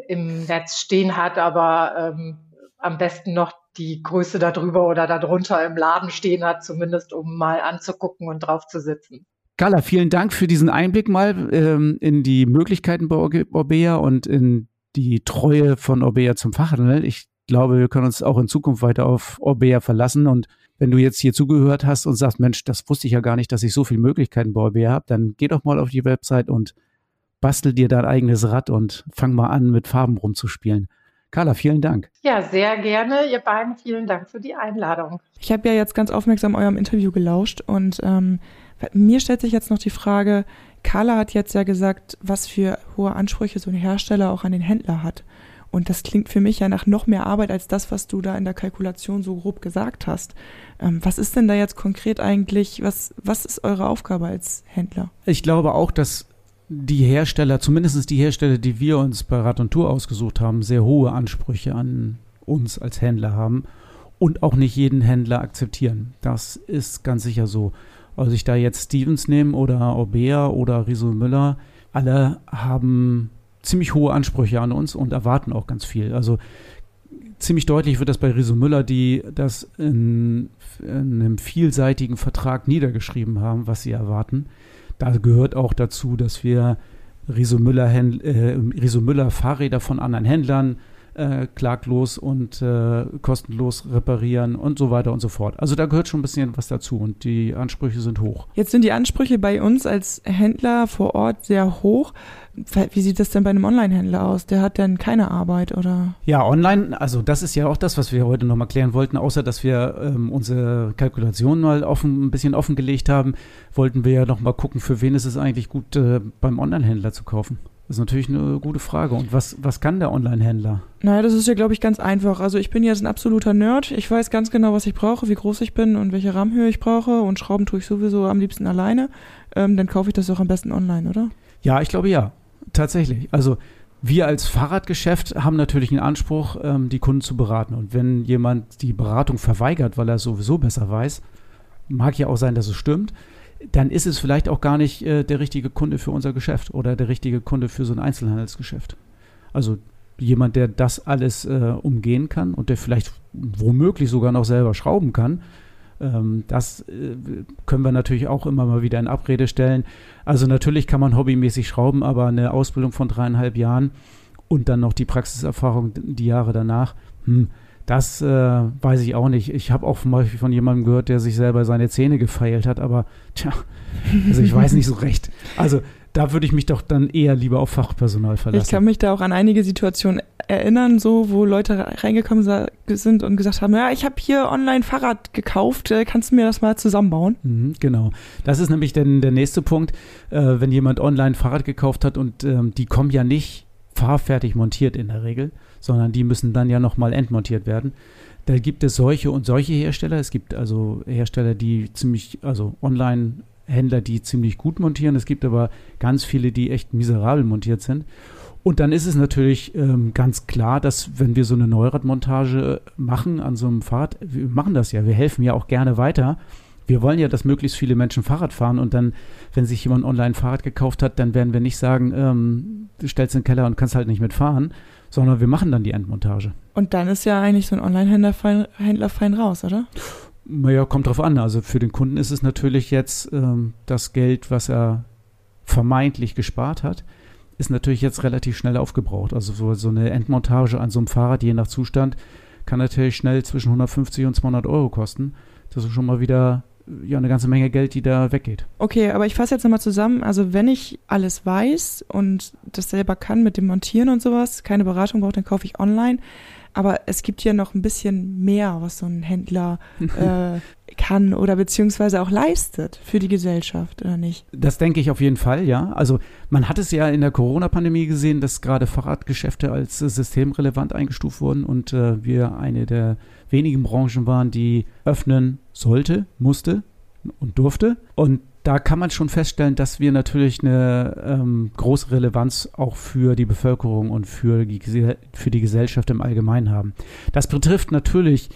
im Netz stehen hat, aber ähm, am besten noch die Größe darüber oder darunter im Laden stehen hat, zumindest um mal anzugucken und drauf zu sitzen.
Carla, vielen Dank für diesen Einblick mal ähm, in die Möglichkeiten bei Orbea und in die Treue von Orbea zum Fachhandel. Ich glaube, wir können uns auch in Zukunft weiter auf Orbea verlassen und wenn du jetzt hier zugehört hast und sagst, Mensch, das wusste ich ja gar nicht, dass ich so viele Möglichkeiten bei OBR habe, dann geh doch mal auf die Website und bastel dir dein eigenes Rad und fang mal an, mit Farben rumzuspielen. Carla, vielen Dank.
Ja, sehr gerne. Ihr beiden, vielen Dank für die Einladung.
Ich habe ja jetzt ganz aufmerksam eurem Interview gelauscht und ähm, mir stellt sich jetzt noch die Frage, Carla hat jetzt ja gesagt, was für hohe Ansprüche so ein Hersteller auch an den Händler hat. Und das klingt für mich ja nach noch mehr Arbeit als das, was du da in der Kalkulation so grob gesagt hast. Ähm, was ist denn da jetzt konkret eigentlich, was, was ist eure Aufgabe als Händler?
Ich glaube auch, dass die Hersteller, zumindest die Hersteller, die wir uns bei Rad und Tour ausgesucht haben, sehr hohe Ansprüche an uns als Händler haben und auch nicht jeden Händler akzeptieren. Das ist ganz sicher so. Also ich da jetzt Stevens nehme oder Orbea oder Riso Müller, alle haben ziemlich hohe Ansprüche an uns und erwarten auch ganz viel. Also ziemlich deutlich wird das bei Riso Müller, die das in, in, einem vielseitigen Vertrag niedergeschrieben haben, was sie erwarten. Da gehört auch dazu, dass wir Riso Müller, äh, Riso Müller Fahrräder von anderen Händlern äh, klaglos und äh, kostenlos reparieren und so weiter und so fort. Also da gehört schon ein bisschen was dazu und die Ansprüche sind hoch.
Jetzt sind die Ansprüche bei uns als Händler vor Ort sehr hoch. Wie sieht das denn bei einem Online-Händler aus? Der hat dann keine Arbeit, oder?
Ja, online, also das ist ja auch das, was wir heute nochmal klären wollten, außer dass wir ähm, unsere Kalkulation mal offen, ein bisschen offengelegt haben, wollten wir ja nochmal gucken, für wen ist es eigentlich gut, äh, beim Online-Händler zu kaufen. Das ist natürlich eine gute Frage. Und was, was kann der Online-Händler?
Naja, das ist ja, glaube ich, ganz einfach. Also ich bin jetzt ein absoluter Nerd. Ich weiß ganz genau, was ich brauche, wie groß ich bin und welche Rahmenhöhe ich brauche. Und Schrauben tue ich sowieso am liebsten alleine. Ähm, dann kaufe ich das auch am besten online, oder?
Ja, ich glaube ja. Tatsächlich. Also wir als Fahrradgeschäft haben natürlich einen Anspruch, ähm, die Kunden zu beraten. Und wenn jemand die Beratung verweigert, weil er sowieso besser weiß, mag ja auch sein, dass es stimmt, dann ist es vielleicht auch gar nicht äh, der richtige Kunde für unser Geschäft oder der richtige Kunde für so ein Einzelhandelsgeschäft. Also jemand, der das alles äh, umgehen kann und der vielleicht womöglich sogar noch selber schrauben kann, ähm, das äh, können wir natürlich auch immer mal wieder in Abrede stellen. Also natürlich kann man hobbymäßig schrauben, aber eine Ausbildung von dreieinhalb Jahren und dann noch die Praxiserfahrung die Jahre danach, hm, Das äh, weiß ich auch nicht. Ich habe auch zum Beispiel von jemandem gehört, der sich selber seine Zähne gefeilt hat, aber tja, also ich weiß nicht so recht. Also da würde ich mich doch dann eher lieber auf Fachpersonal verlassen.
Ich kann mich da auch an einige Situationen erinnern, so wo Leute reingekommen sind und gesagt haben, ja, ich habe hier online Fahrrad gekauft, äh, kannst du mir das mal zusammenbauen?
Mhm, genau. Das ist nämlich dann der nächste Punkt, äh, wenn jemand online Fahrrad gekauft hat und ähm, die kommen ja nicht fahrfertig montiert in der Regel, sondern die müssen dann ja nochmal entmontiert werden. Da gibt es solche und solche Hersteller. Es gibt also Hersteller, die ziemlich, also online Händler, die ziemlich gut montieren. Es gibt aber ganz viele, die echt miserabel montiert sind. Und dann ist es natürlich ähm, ganz klar, dass wenn wir so eine Neuradmontage machen an so einem Fahrrad, wir machen das ja, wir helfen ja auch gerne weiter. Wir wollen ja, dass möglichst viele Menschen Fahrrad fahren und dann, wenn sich jemand online ein Fahrrad gekauft hat, dann werden wir nicht sagen, ähm, du stellst in den Keller und kannst halt nicht mitfahren, sondern wir machen dann die Endmontage.
Und dann ist ja eigentlich so ein Online-Händler fein, Händler fein raus, oder?
Naja, kommt drauf an. Also für den Kunden ist es natürlich jetzt ähm, das Geld, was er vermeintlich gespart hat, ist natürlich jetzt relativ schnell aufgebraucht. Also so, eine Endmontage an so einem Fahrrad, je nach Zustand, kann natürlich schnell zwischen 150 und 200 Euro kosten. Das ist schon mal wieder ja eine ganze Menge Geld, die da weggeht.
Okay, aber ich fasse jetzt nochmal zusammen. Also wenn ich alles weiß und das selber kann mit dem Montieren und sowas, keine Beratung brauche, dann kaufe ich online. Aber es gibt ja noch ein bisschen mehr, was so ein Händler äh, kann oder beziehungsweise auch leistet für die Gesellschaft, oder nicht?
Das denke ich auf jeden Fall, ja. Also man hat es ja in der Corona-Pandemie gesehen, dass gerade Fahrradgeschäfte als äh, systemrelevant eingestuft wurden und äh, wir eine der wenigen Branchen waren, die öffnen sollte, musste und durfte. Und da kann man schon feststellen, dass wir natürlich eine ähm, große Relevanz auch für die Bevölkerung und für die, für die Gesellschaft im Allgemeinen haben. Das betrifft natürlich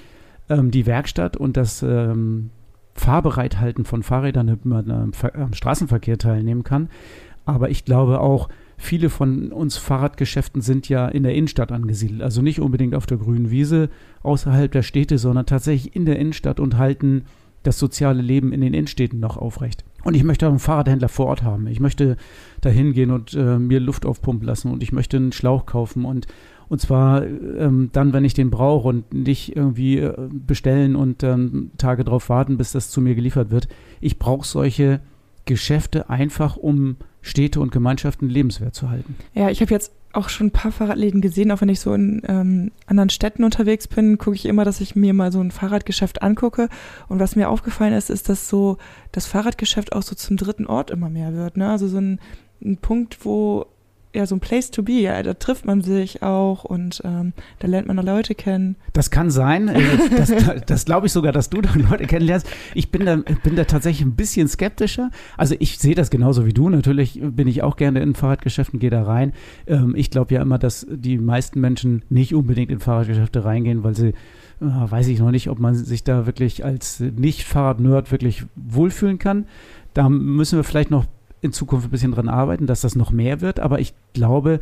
ähm, die Werkstatt und das ähm, Fahrbereithalten von Fahrrädern, damit man am, am Straßenverkehr teilnehmen kann. Aber ich glaube auch, viele von uns Fahrradgeschäften sind ja in der Innenstadt angesiedelt. Also nicht unbedingt auf der grünen Wiese außerhalb der Städte, sondern tatsächlich in der Innenstadt und halten das soziale Leben in den Innenstädten noch aufrecht. Und ich möchte einen Fahrradhändler vor Ort haben. Ich möchte da hingehen und äh, mir Luft aufpumpen lassen und ich möchte einen Schlauch kaufen und und zwar ähm, dann, wenn ich den brauche und nicht irgendwie äh, bestellen und ähm, Tage drauf warten, bis das zu mir geliefert wird. Ich brauche solche Geschäfte einfach, um Städte und Gemeinschaften lebenswert zu halten.
Ja, ich habe jetzt auch schon ein paar Fahrradläden gesehen, auch wenn ich so in ähm, anderen Städten unterwegs bin, gucke ich immer, dass ich mir mal so ein Fahrradgeschäft angucke. Und was mir aufgefallen ist, ist, dass so das Fahrradgeschäft auch so zum dritten Ort immer mehr wird. Ne? Also so ein, ein Punkt, wo ja so ein Place to be. Ja, da trifft man sich auch und ähm, da lernt man Leute kennen.
Das kann sein. Äh, das, das glaube ich sogar, dass du da Leute kennenlernst. Ich bin da, bin da tatsächlich ein bisschen skeptischer. Also ich sehe das genauso wie du. Natürlich bin ich auch gerne in Fahrradgeschäften, gehe da rein. Ähm, ich glaube ja immer, dass die meisten Menschen nicht unbedingt in Fahrradgeschäfte reingehen, weil sie äh, weiß ich noch nicht, ob man sich da wirklich als Nicht-Fahrrad-Nerd wirklich wohlfühlen kann. Da müssen wir vielleicht noch in Zukunft ein bisschen dran arbeiten, dass das noch mehr wird. Aber ich glaube,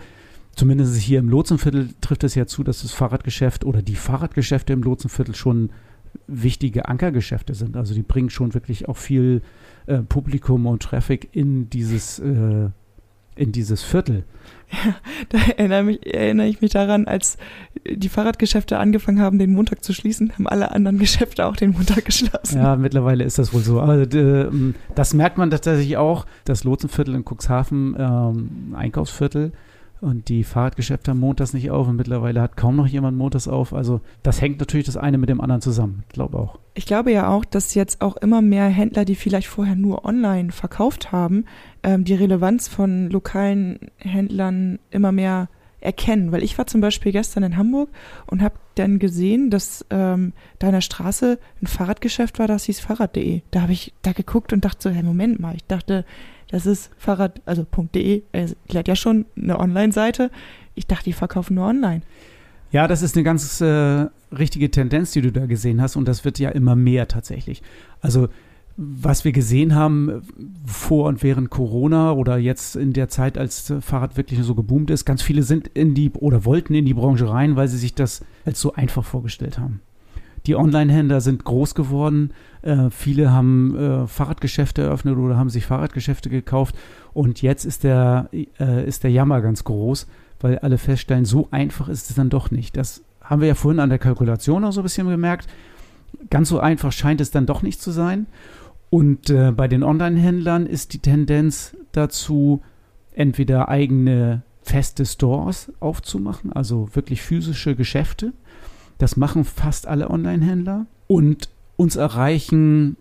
zumindest hier im Lotsenviertel trifft es ja zu, dass das Fahrradgeschäft oder die Fahrradgeschäfte im Lotsenviertel schon wichtige Ankergeschäfte sind. Also die bringen schon wirklich auch viel äh, Publikum und Traffic in dieses, äh, in dieses Viertel.
Ja, da erinnere, mich, erinnere ich mich daran, als die Fahrradgeschäfte angefangen haben, den Montag zu schließen, haben alle anderen Geschäfte auch den Montag geschlossen.
Ja, mittlerweile ist das wohl so. Aber äh, das merkt man tatsächlich auch. Das Lotsenviertel in Cuxhaven, ähm, Einkaufsviertel, und die Fahrradgeschäfte haben montags nicht auf und mittlerweile hat kaum noch jemand montags auf. Also das hängt natürlich das eine mit dem anderen zusammen. Ich glaube auch.
Ich glaube ja auch, dass jetzt auch immer mehr Händler, die vielleicht vorher nur online verkauft haben, ähm, die Relevanz von lokalen Händlern immer mehr erkennen. Weil ich war zum Beispiel gestern in Hamburg und habe dann gesehen, dass ähm, da in der Straße ein Fahrradgeschäft war, das hieß Fahrrad.de. Da habe ich da geguckt und dachte so, hey, Moment mal, ich dachte, das ist Fahrrad, also .de, er hat ja schon eine Online-Seite. Ich dachte, die verkaufen nur online.
Ja, das ist eine ganz äh, richtige Tendenz, die du da gesehen hast und das wird ja immer mehr tatsächlich. Also was wir gesehen haben vor und während Corona oder jetzt in der Zeit, als Fahrrad wirklich so geboomt ist, ganz viele sind in die oder wollten in die Branche rein, weil sie sich das als so einfach vorgestellt haben. Die Online-Händler sind groß geworden. Äh, viele haben äh, Fahrradgeschäfte eröffnet oder haben sich Fahrradgeschäfte gekauft. Und jetzt ist der, äh, ist der Jammer ganz groß, weil alle feststellen, so einfach ist es dann doch nicht. Das haben wir ja vorhin an der Kalkulation auch so ein bisschen gemerkt. Ganz so einfach scheint es dann doch nicht zu sein. Und äh, bei den Online-Händlern ist die Tendenz dazu, entweder eigene feste Stores aufzumachen, also wirklich physische Geschäfte. Das machen fast alle Online-Händler. Und uns erreichen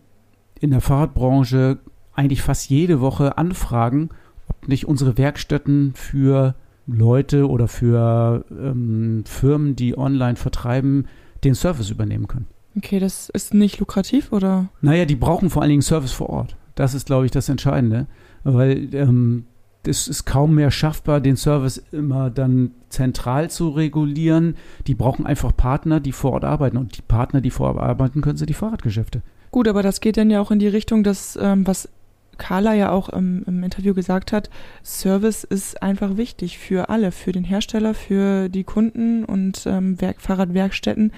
in der Fahrradbranche eigentlich fast jede Woche Anfragen, ob nicht unsere Werkstätten für Leute oder für ähm, Firmen, die online vertreiben, den Service übernehmen können.
Okay, das ist nicht lukrativ, oder?
Naja, die brauchen vor allen Dingen Service vor Ort. Das ist, glaube ich, das Entscheidende, weil ähm, es ist kaum mehr schaffbar, den Service immer dann zentral zu regulieren. Die brauchen einfach Partner, die vor Ort arbeiten. Und die Partner, die vor Ort arbeiten, können sie die Fahrradgeschäfte.
Gut, aber das geht dann ja auch in die Richtung, dass, ähm, was Carla ja auch im, im, Interview gesagt hat, Service ist einfach wichtig für alle, für den Hersteller, für die Kunden und ähm, Werk, Fahrradwerkstätten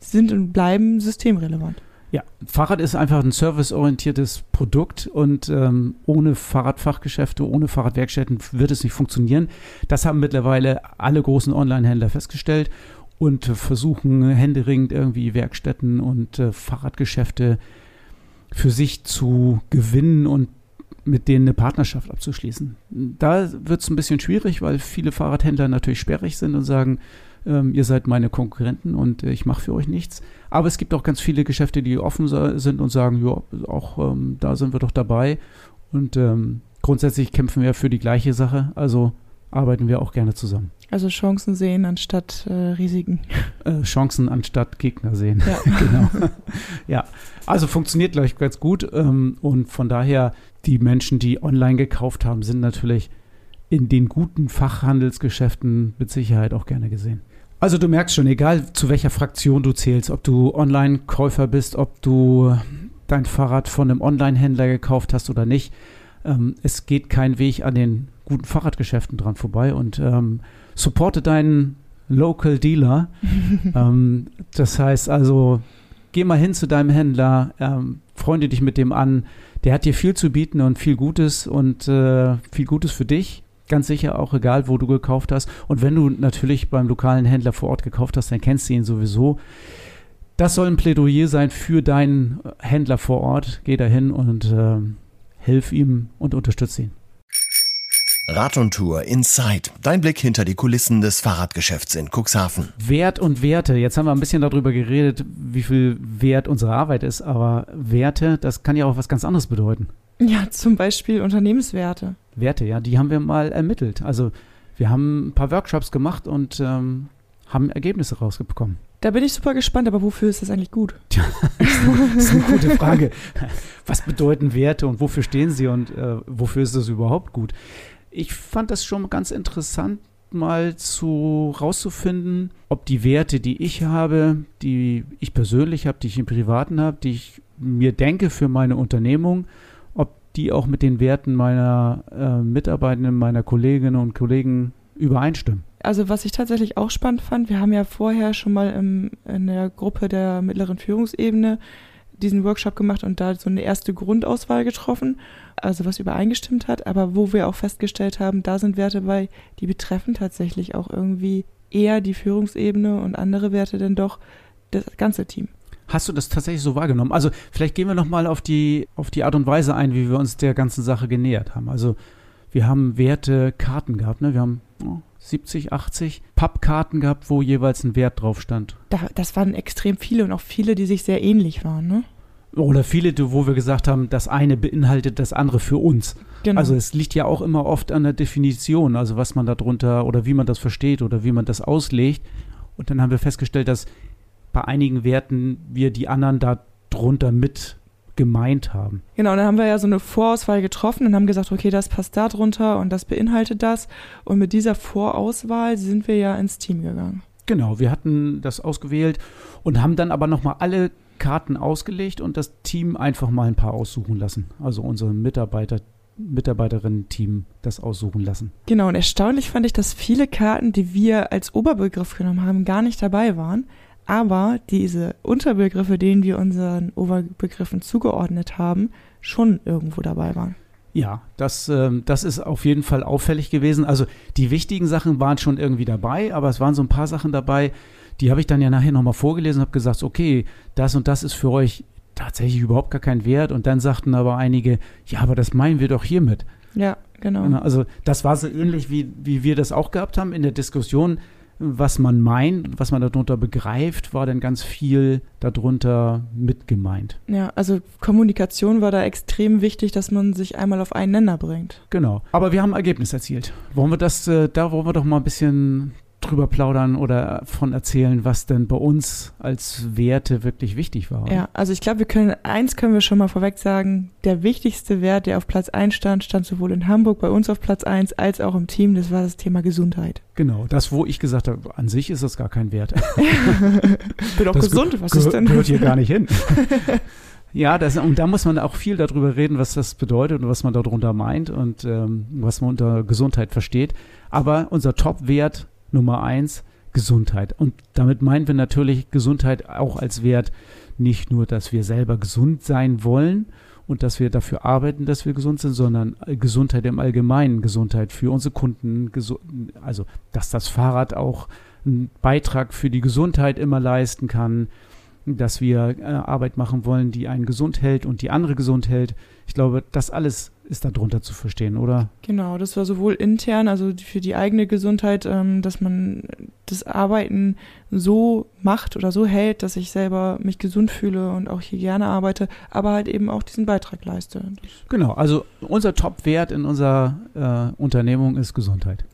sind und bleiben systemrelevant.
Ja, Fahrrad ist einfach ein serviceorientiertes Produkt und ähm, ohne Fahrradfachgeschäfte, ohne Fahrradwerkstätten wird es nicht funktionieren. Das haben mittlerweile alle großen Online-Händler festgestellt und versuchen händeringend irgendwie Werkstätten und äh, Fahrradgeschäfte für sich zu gewinnen und mit denen eine Partnerschaft abzuschließen. Da wird es ein bisschen schwierig, weil viele Fahrradhändler natürlich sperrig sind und sagen, ähm, ihr seid meine Konkurrenten und äh, ich mache für euch nichts. Aber es gibt auch ganz viele Geschäfte, die offen sind und sagen, ja, auch ähm, da sind wir doch dabei. Und ähm, grundsätzlich kämpfen wir für die gleiche Sache, also arbeiten wir auch gerne zusammen.
Also Chancen sehen anstatt äh, Risiken.
Äh, Chancen anstatt Gegner sehen. Ja. genau. ja, also funktioniert, glaube ich, ganz gut. Ähm, und von daher, die Menschen, die online gekauft haben, sind natürlich in den guten Fachhandelsgeschäften mit Sicherheit auch gerne gesehen. Also du merkst schon, egal zu welcher Fraktion du zählst, ob du Online-Käufer bist, ob du dein Fahrrad von einem Online-Händler gekauft hast oder nicht, ähm, es geht kein Weg an den guten Fahrradgeschäften dran vorbei und ähm, supporte deinen Local Dealer. ähm, das heißt also, geh mal hin zu deinem Händler, ähm, freunde dich mit dem an. Der hat dir viel zu bieten und viel Gutes und äh, viel Gutes für dich ganz sicher auch egal, wo du gekauft hast. Und wenn du natürlich beim lokalen Händler vor Ort gekauft hast, dann kennst du ihn sowieso. Das soll ein Plädoyer sein für deinen Händler vor Ort. Geh dahin und äh, hilf ihm und unterstütze ihn.
Rad und Tour Inside. Dein Blick hinter die Kulissen des Fahrradgeschäfts in Cuxhaven.
Wert und Werte. Jetzt haben wir ein bisschen darüber geredet, wie viel Wert unsere Arbeit ist. Aber Werte, das kann ja auch was ganz anderes bedeuten.
Ja, zum Beispiel Unternehmenswerte.
Werte, ja, die haben wir mal ermittelt. Also wir haben ein paar Workshops gemacht und ähm, haben Ergebnisse rausbekommen.
Da bin ich super gespannt, aber wofür ist das eigentlich gut?
Tja, das ist eine gute Frage. Was bedeuten Werte und wofür stehen sie und äh, wofür ist das überhaupt gut? Ich fand das schon ganz interessant, mal zu rauszufinden, ob die Werte, die ich habe, die ich persönlich habe, die ich im Privaten habe, die ich mir denke für meine Unternehmung, die auch mit den Werten meiner äh, Mitarbeitenden, meiner Kolleginnen und Kollegen übereinstimmen.
Also was ich tatsächlich auch spannend fand, wir haben ja vorher schon mal im, in der Gruppe der mittleren Führungsebene diesen Workshop gemacht und da so eine erste Grundauswahl getroffen, also was übereingestimmt hat, aber wo wir auch festgestellt haben, da sind Werte bei, die betreffen tatsächlich auch irgendwie eher die Führungsebene und andere Werte denn doch das ganze Team.
Hast du das tatsächlich so wahrgenommen? Also vielleicht gehen wir nochmal auf die, auf die Art und Weise ein, wie wir uns der ganzen Sache genähert haben. Also wir haben Werte Karten gehabt, ne? Wir haben oh, 70, 80 Pappkarten gehabt, wo jeweils ein Wert drauf stand.
Da, das waren extrem viele und auch viele, die sich sehr ähnlich waren, ne?
Oder viele, wo wir gesagt haben, das eine beinhaltet das andere für uns. Genau. Also es liegt ja auch immer oft an der Definition, also was man darunter oder wie man das versteht oder wie man das auslegt. Und dann haben wir festgestellt, dass bei einigen Werten wir die anderen darunter mit gemeint haben.
Genau, dann haben wir ja so eine Vorauswahl getroffen und haben gesagt, okay, das passt da drunter und das beinhaltet das. Und mit dieser Vorauswahl sind wir ja ins Team gegangen.
Genau, wir hatten das ausgewählt und haben dann aber nochmal alle Karten ausgelegt und das Team einfach mal ein paar aussuchen lassen. Also unsere Mitarbeiter, Mitarbeiterinnen-Team das aussuchen lassen.
Genau, und erstaunlich fand ich, dass viele Karten, die wir als Oberbegriff genommen haben, gar nicht dabei waren aber diese Unterbegriffe, denen wir unseren Oberbegriffen zugeordnet haben, schon irgendwo dabei waren.
Ja, das, ähm, das ist auf jeden Fall auffällig gewesen. Also die wichtigen Sachen waren schon irgendwie dabei, aber es waren so ein paar Sachen dabei, die habe ich dann ja nachher nochmal vorgelesen und habe gesagt, okay, das und das ist für euch tatsächlich überhaupt gar kein Wert. Und dann sagten aber einige, ja, aber das meinen wir doch hiermit.
Ja, genau.
Also das war so ähnlich, wie, wie wir das auch gehabt haben in der Diskussion was man meint, was man darunter begreift, war dann ganz viel darunter mit gemeint.
Ja, also Kommunikation war da extrem wichtig, dass man sich einmal auf einen Nenner bringt.
Genau. Aber wir haben ein Ergebnis erzielt. Wollen wir das, äh, da wollen wir doch mal ein bisschen drüber plaudern oder von erzählen, was denn bei uns als Werte wirklich wichtig war.
Ja, also ich glaube, wir können, eins können wir schon mal vorweg sagen, der wichtigste Wert, der auf Platz 1 stand, stand sowohl in Hamburg bei uns auf Platz 1 als auch im Team, das war das Thema Gesundheit.
Genau, das, wo ich gesagt habe, an sich ist das gar kein Wert.
Bin doch gesund, was ist denn?
Gehört hier gar nicht hin. Ja, das, und da muss man auch viel darüber reden, was das bedeutet und was man darunter meint und ähm, was man unter Gesundheit versteht. Aber unser Top-Wert Nummer eins Gesundheit. Und damit meinen wir natürlich Gesundheit auch als Wert nicht nur, dass wir selber gesund sein wollen und dass wir dafür arbeiten, dass wir gesund sind, sondern Gesundheit im Allgemeinen, Gesundheit für unsere Kunden, also dass das Fahrrad auch einen Beitrag für die Gesundheit immer leisten kann, dass wir äh, Arbeit machen wollen, die einen gesund hält und die andere gesund hält. Ich glaube, das alles ist darunter zu verstehen, oder?
Genau, das war sowohl intern, also für die eigene Gesundheit, ähm, dass man das Arbeiten so macht oder so hält, dass ich selber mich gesund fühle und auch hier gerne arbeite, aber halt eben auch diesen Beitrag leiste.
Genau, also unser Top-Wert in unserer äh, Unternehmung ist Gesundheit.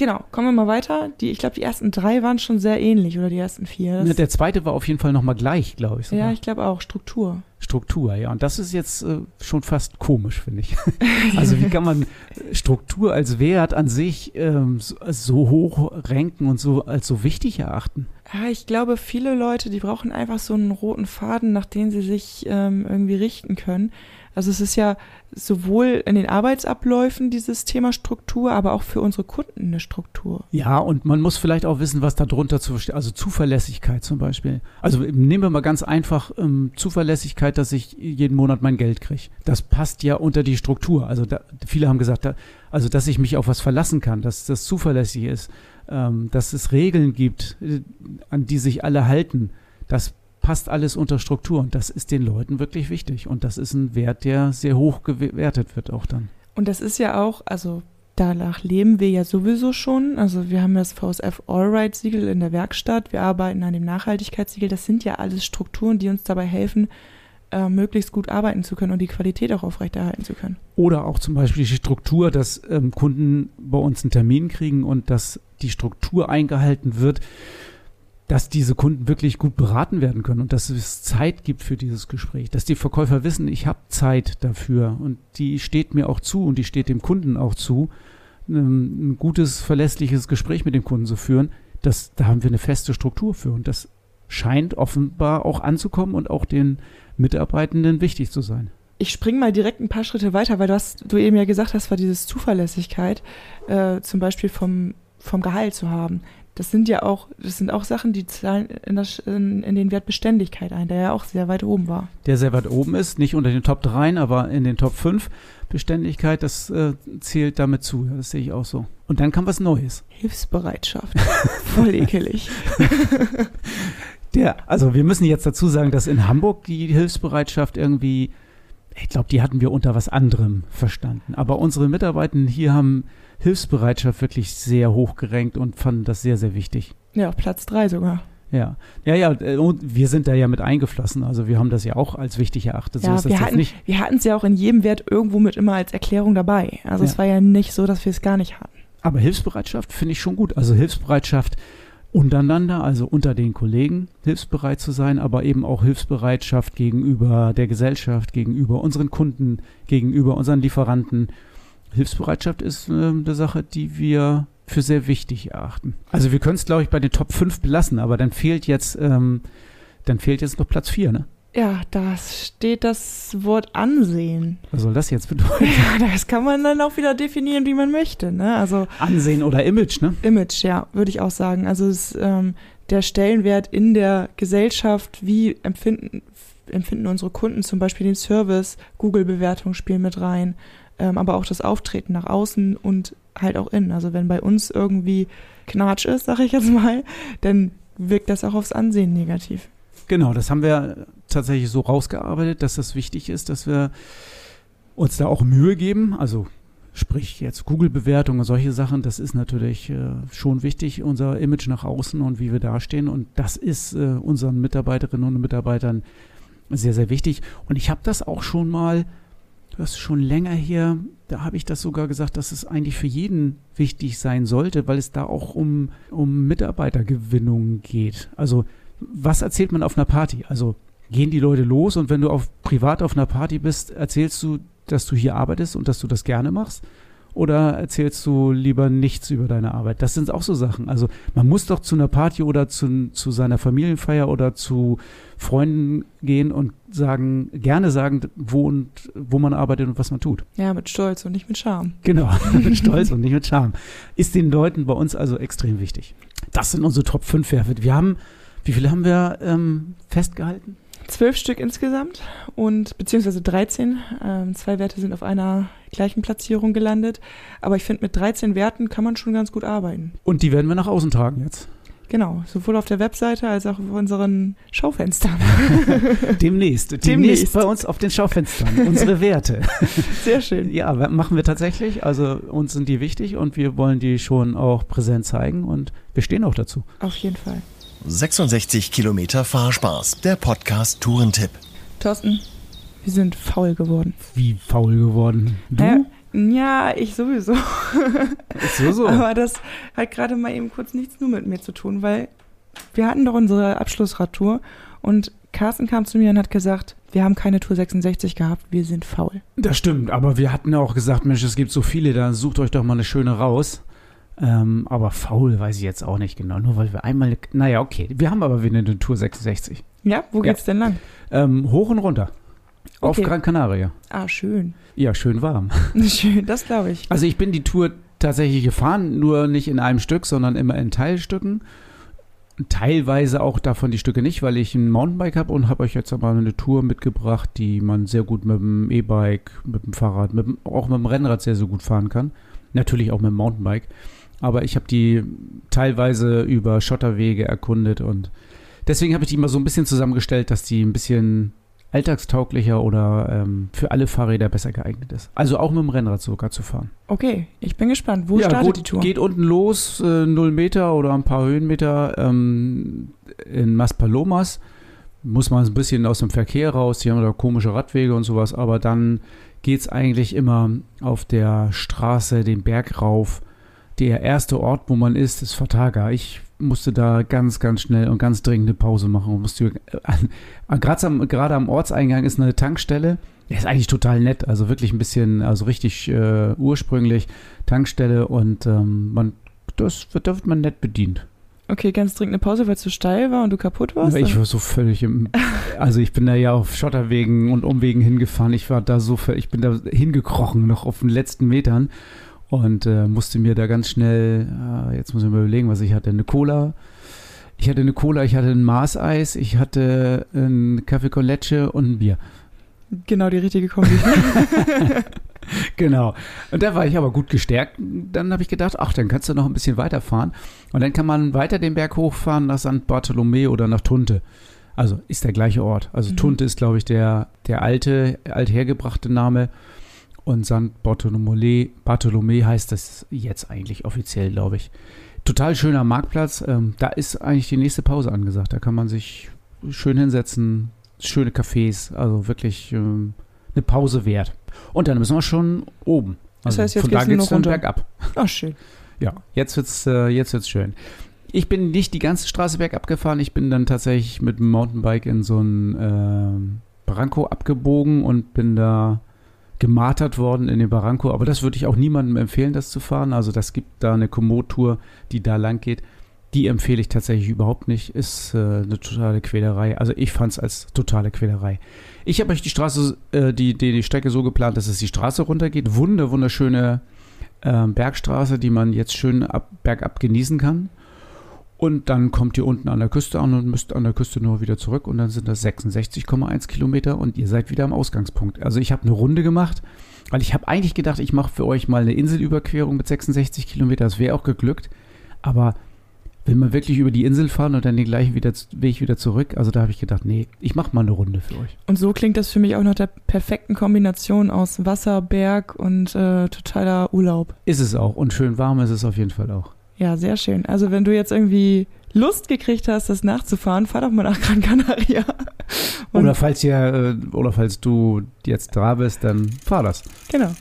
Genau, kommen wir mal weiter. Die, ich glaube, die ersten drei waren schon sehr ähnlich oder die ersten vier.
Ja, der zweite war auf jeden Fall nochmal gleich, glaube ich.
Sogar. Ja, ich glaube auch. Struktur.
Struktur, ja. Und das ist jetzt äh, schon fast komisch, finde ich. also wie kann man Struktur als Wert an sich ähm, so, so, hoch ranken und so als so wichtig erachten?
Ja, ich glaube, viele Leute, die brauchen einfach so einen roten Faden, nach dem sie sich ähm, irgendwie richten können. Also es ist ja sowohl in den Arbeitsabläufen dieses Thema Struktur, aber auch für unsere Kunden eine Struktur.
Ja, und man muss vielleicht auch wissen, was darunter zu verstehen, also Zuverlässigkeit zum Beispiel. Also nehmen wir mal ganz einfach ähm, Zuverlässigkeit, dass ich jeden Monat mein Geld kriege. Das passt ja unter die Struktur. Also da, viele haben gesagt, da, also dass ich mich auf was verlassen kann, dass das zuverlässig ist, ähm, dass es Regeln gibt, äh, an die sich alle halten. Das passt alles unter Struktur und das ist den Leuten wirklich wichtig und das ist ein Wert, der sehr hoch gewertet wird auch dann.
Und das ist ja auch, also danach leben wir ja sowieso schon. Also wir haben das VSF Allright Siegel in der Werkstatt, wir arbeiten an dem Nachhaltigkeitssiegel. Das sind ja alles Strukturen, die uns dabei helfen, äh, möglichst gut arbeiten zu können und die Qualität auch aufrechterhalten zu können.
Oder auch zum Beispiel die Struktur, dass ähm, Kunden bei uns einen Termin kriegen und dass die Struktur eingehalten wird dass diese Kunden wirklich gut beraten werden können und dass es Zeit gibt für dieses Gespräch, dass die Verkäufer wissen, ich habe Zeit dafür und die steht mir auch zu und die steht dem Kunden auch zu, ein gutes, verlässliches Gespräch mit dem Kunden zu führen, das, da haben wir eine feste Struktur für und das scheint offenbar auch anzukommen und auch den Mitarbeitenden wichtig zu sein.
Ich springe mal direkt ein paar Schritte weiter, weil das, du eben ja gesagt hast, war dieses Zuverlässigkeit, äh, zum Beispiel vom, vom Gehalt zu haben das sind ja auch, das sind auch Sachen, die zahlen in, das, in, in, den Wert Beständigkeit ein, der ja auch sehr weit oben war.
Der sehr weit oben ist, nicht unter den Top 3, aber in den Top 5 Beständigkeit, das äh, zählt damit zu. Das sehe ich auch so. Und dann kam was Neues.
Hilfsbereitschaft. Voll ekelig.
der, also wir müssen jetzt dazu sagen, dass in Hamburg die Hilfsbereitschaft irgendwie, ich glaube, die hatten wir unter was anderem verstanden. Aber unsere Mitarbeiter hier haben Hilfsbereitschaft wirklich sehr hoch gerankt und fanden das sehr, sehr wichtig.
Ja, Platz drei sogar.
Ja, ja, ja, äh, und wir sind da ja mit eingeflossen. Also wir haben das ja auch als wichtig erachtet.
Ja,
so
wir hatten, nicht. Wir hatten es ja auch in jedem Wert irgendwo mit immer als Erklärung dabei. Also ja. es war ja nicht so, dass wir es gar nicht hatten.
Aber Hilfsbereitschaft finde ich schon gut. Also Hilfsbereitschaft untereinander, also unter den Kollegen, hilfsbereit zu sein, aber eben auch Hilfsbereitschaft gegenüber der Gesellschaft, gegenüber unseren Kunden, gegenüber unseren Lieferanten Hilfsbereitschaft ist äh, eine Sache, die wir für sehr wichtig erachten. Also wir können es, glaube ich, bei den Top 5 belassen, aber dann fehlt jetzt, ähm, dann fehlt jetzt noch Platz 4, ne?
Ja, da steht das Wort Ansehen.
Was soll das jetzt bedeuten?
Ja, das kann man dann auch wieder definieren, wie man möchte. Ne? Also
Ansehen oder Image, ne?
Image, ja, würde ich auch sagen. Also es, ähm, der Stellenwert in der Gesellschaft, wie empfinden, empfinden unsere Kunden zum Beispiel den Service, Google-Bewertungen spielen mit rein ähm, aber auch das Auftreten nach außen und halt auch innen. Also wenn bei uns irgendwie Knatsch ist, sag ich jetzt mal, dann wirkt das auch aufs Ansehen negativ.
Genau, das haben wir tatsächlich so rausgearbeitet, dass das wichtig ist, dass wir uns da auch Mühe geben. Also sprich jetzt Google-Bewertungen, solche Sachen, das ist natürlich äh, schon wichtig, unser Image nach außen und wie wir dastehen. Und das ist äh, unseren Mitarbeiterinnen und Mitarbeitern sehr, sehr wichtig. Und ich habe das auch schon mal, das ist schon länger her, da habe ich das sogar gesagt, dass es eigentlich für jeden wichtig sein sollte, weil es da auch um, um Mitarbeitergewinnung geht. Also was erzählt man auf einer Party? Also gehen die Leute los und wenn du auf privat auf einer Party bist, erzählst du, dass du hier arbeitest und dass du das gerne machst? Oder erzählst du lieber nichts über deine Arbeit? Das sind auch so Sachen. Also man muss doch zu einer Party oder zu, zu seiner Familienfeier oder zu Freunden gehen und sagen, gerne sagen, wo und wo man arbeitet und was man tut.
Ja, mit Stolz und nicht mit Scham.
Genau, mit Stolz und nicht mit Scham. Ist den Leuten bei uns also extrem wichtig. Das sind unsere Top 5 Werfe. Wir haben, wie viele haben wir ähm, festgehalten?
Zwölf Stück insgesamt und beziehungsweise 13. Ähm, zwei Werte sind auf einer gleichen Platzierung gelandet. Aber ich finde, mit 13 Werten kann man schon ganz gut arbeiten.
Und die werden wir nach außen tragen jetzt.
Genau, sowohl auf der Webseite als auch auf unseren Schaufenstern.
demnächst, demnächst, demnächst bei uns auf den Schaufenstern, unsere Werte.
Sehr schön.
Ja, machen wir tatsächlich. Also uns sind die wichtig und wir wollen die schon auch präsent zeigen und wir stehen auch dazu.
Auf jeden Fall.
66 Kilometer Fahrspaß, der Podcast Tourentipp.
Thorsten, wir sind faul geworden.
Wie faul geworden? Du?
Naja, ja, ich sowieso.
so, so.
Aber das hat gerade mal eben kurz nichts nur mit mir zu tun, weil wir hatten doch unsere Abschlussradtour und Carsten kam zu mir und hat gesagt, wir haben keine Tour 66 gehabt, wir sind faul.
Das stimmt, aber wir hatten auch gesagt, Mensch, es gibt so viele, da sucht euch doch mal eine schöne raus. Ähm, aber faul weiß ich jetzt auch nicht genau, nur weil wir einmal, naja, okay, wir haben aber wieder eine Tour 66.
Ja, wo geht's ja. denn lang?
Ähm, hoch und runter. Auf
Okay.
Gran Canaria.
Ah, schön.
Ja, schön warm.
Schön, das glaube ich.
Also ich bin die Tour tatsächlich gefahren, nur nicht in einem Stück, sondern immer in Teilstücken. Teilweise auch davon die Stücke nicht, weil ich ein Mountainbike habe und habe euch jetzt aber eine Tour mitgebracht, die man sehr gut mit dem E-Bike, mit dem Fahrrad, mit dem, auch mit dem Rennrad sehr, sehr gut fahren kann. Natürlich auch mit dem Mountainbike. Aber ich habe die teilweise über Schotterwege erkundet und deswegen habe ich die immer so ein bisschen zusammengestellt, dass die ein bisschen alltagstauglicher oder ähm, für alle Fahrräder besser geeignet ist. Also auch mit dem Rennrad sogar zu fahren.
Okay, ich bin gespannt. Wo startet
gut,
die Tour?
Geht unten los, äh, 0 Meter oder ein paar Höhenmeter ähm, in Maspalomas. Muss man ein bisschen aus dem Verkehr raus, die haben da komische Radwege und sowas, aber dann geht es eigentlich immer auf der Straße den Berg rauf. Der erste Ort, wo man ist, ist Fataga. Ich musste da ganz, ganz schnell und ganz dringend eine Pause machen. Und musste, äh, gerade am, gerade am Ortseingang ist eine Tankstelle. Ja, ist eigentlich total nett. Also wirklich ein bisschen, also richtig äh, ursprünglich Tankstelle und ähm, man, das wird, da wird man nett bedient.
Okay, ganz dringend eine Pause, weil es zu steil war und du kaputt warst?
ich war so völlig im, also ich bin da ja auf Schotterwegen und Umwegen hingefahren. Ich war da so, ich bin da hingekrochen noch auf den letzten Metern und äh, musste mir da ganz schnell, äh, jetzt muss ich mal überlegen, was ich hatte, eine Cola. Ich hatte eine Cola, ich hatte ein Maßeis, ich hatte ein Kaffee con Leche und ein Bier.
Genau die richtige Kombi.
Genau. Und da war ich aber gut gestärkt. Dann habe ich gedacht, ach, dann kannst du noch ein bisschen weiterfahren. Und dann kann man weiter den Berg hochfahren nach St. Bartholomä oder nach Tunte. Also ist der gleiche Ort. Also
Mhm.
Tunte ist, glaube ich, der, der alte, althergebrachte Name. Und St. Bartholomä, Bartholomä heißt das jetzt eigentlich offiziell, glaube ich. Total schöner Marktplatz. Ähm, da ist eigentlich die nächste Pause angesagt. Da kann man sich schön hinsetzen. Schöne Cafés. Also wirklich ähm, eine Pause wert. Und dann müssen wir schon oben.
Das
Also
heißt, jetzt
von da
geht's noch
dann bergab.
Ach, schön.
Ja, jetzt wird's, äh, jetzt wird's schön. Ich bin nicht die ganze Straße bergab gefahren. Ich bin dann tatsächlich mit dem Mountainbike in so ein ähm, Barranco abgebogen und bin da gemartert worden in den Barranco. Aber das würde ich auch niemandem empfehlen, das zu fahren. Also das gibt da eine Komoot-Tour, die da lang geht. Die empfehle ich tatsächlich überhaupt nicht. Ist äh, eine totale Quälerei. Also ich fand es als totale Quälerei. Ich habe euch die Straße, äh, die, die, die Strecke so geplant, dass es die Straße runtergeht. Wunder, wunderschöne ähm, Bergstraße, die man jetzt schön ab, bergab genießen kann. Und dann kommt ihr unten an der Küste an und müsst an der Küste nur wieder zurück und dann sind das 66,1 Kilometer und ihr seid wieder am Ausgangspunkt. Also ich habe eine Runde gemacht, weil ich habe eigentlich gedacht, ich mache für euch mal eine Inselüberquerung mit 66 Kilometer. Das wäre auch geglückt. Aber will man wirklich über die Insel fahren und dann den gleichen wieder, Weg wieder zurück? Also da habe ich gedacht, nee, ich mache mal eine Runde für euch.
Und so klingt das für mich auch nach der perfekten Kombination aus Wasser, Berg und äh, totaler Urlaub.
Ist es auch. Und schön warm ist es auf jeden Fall auch.
Ja, sehr schön. Also wenn du jetzt irgendwie Lust gekriegt hast, das nachzufahren, fahr doch mal nach Gran Canaria.
Und oder falls ihr, äh, oder falls du jetzt da bist, dann fahr das.
Genau.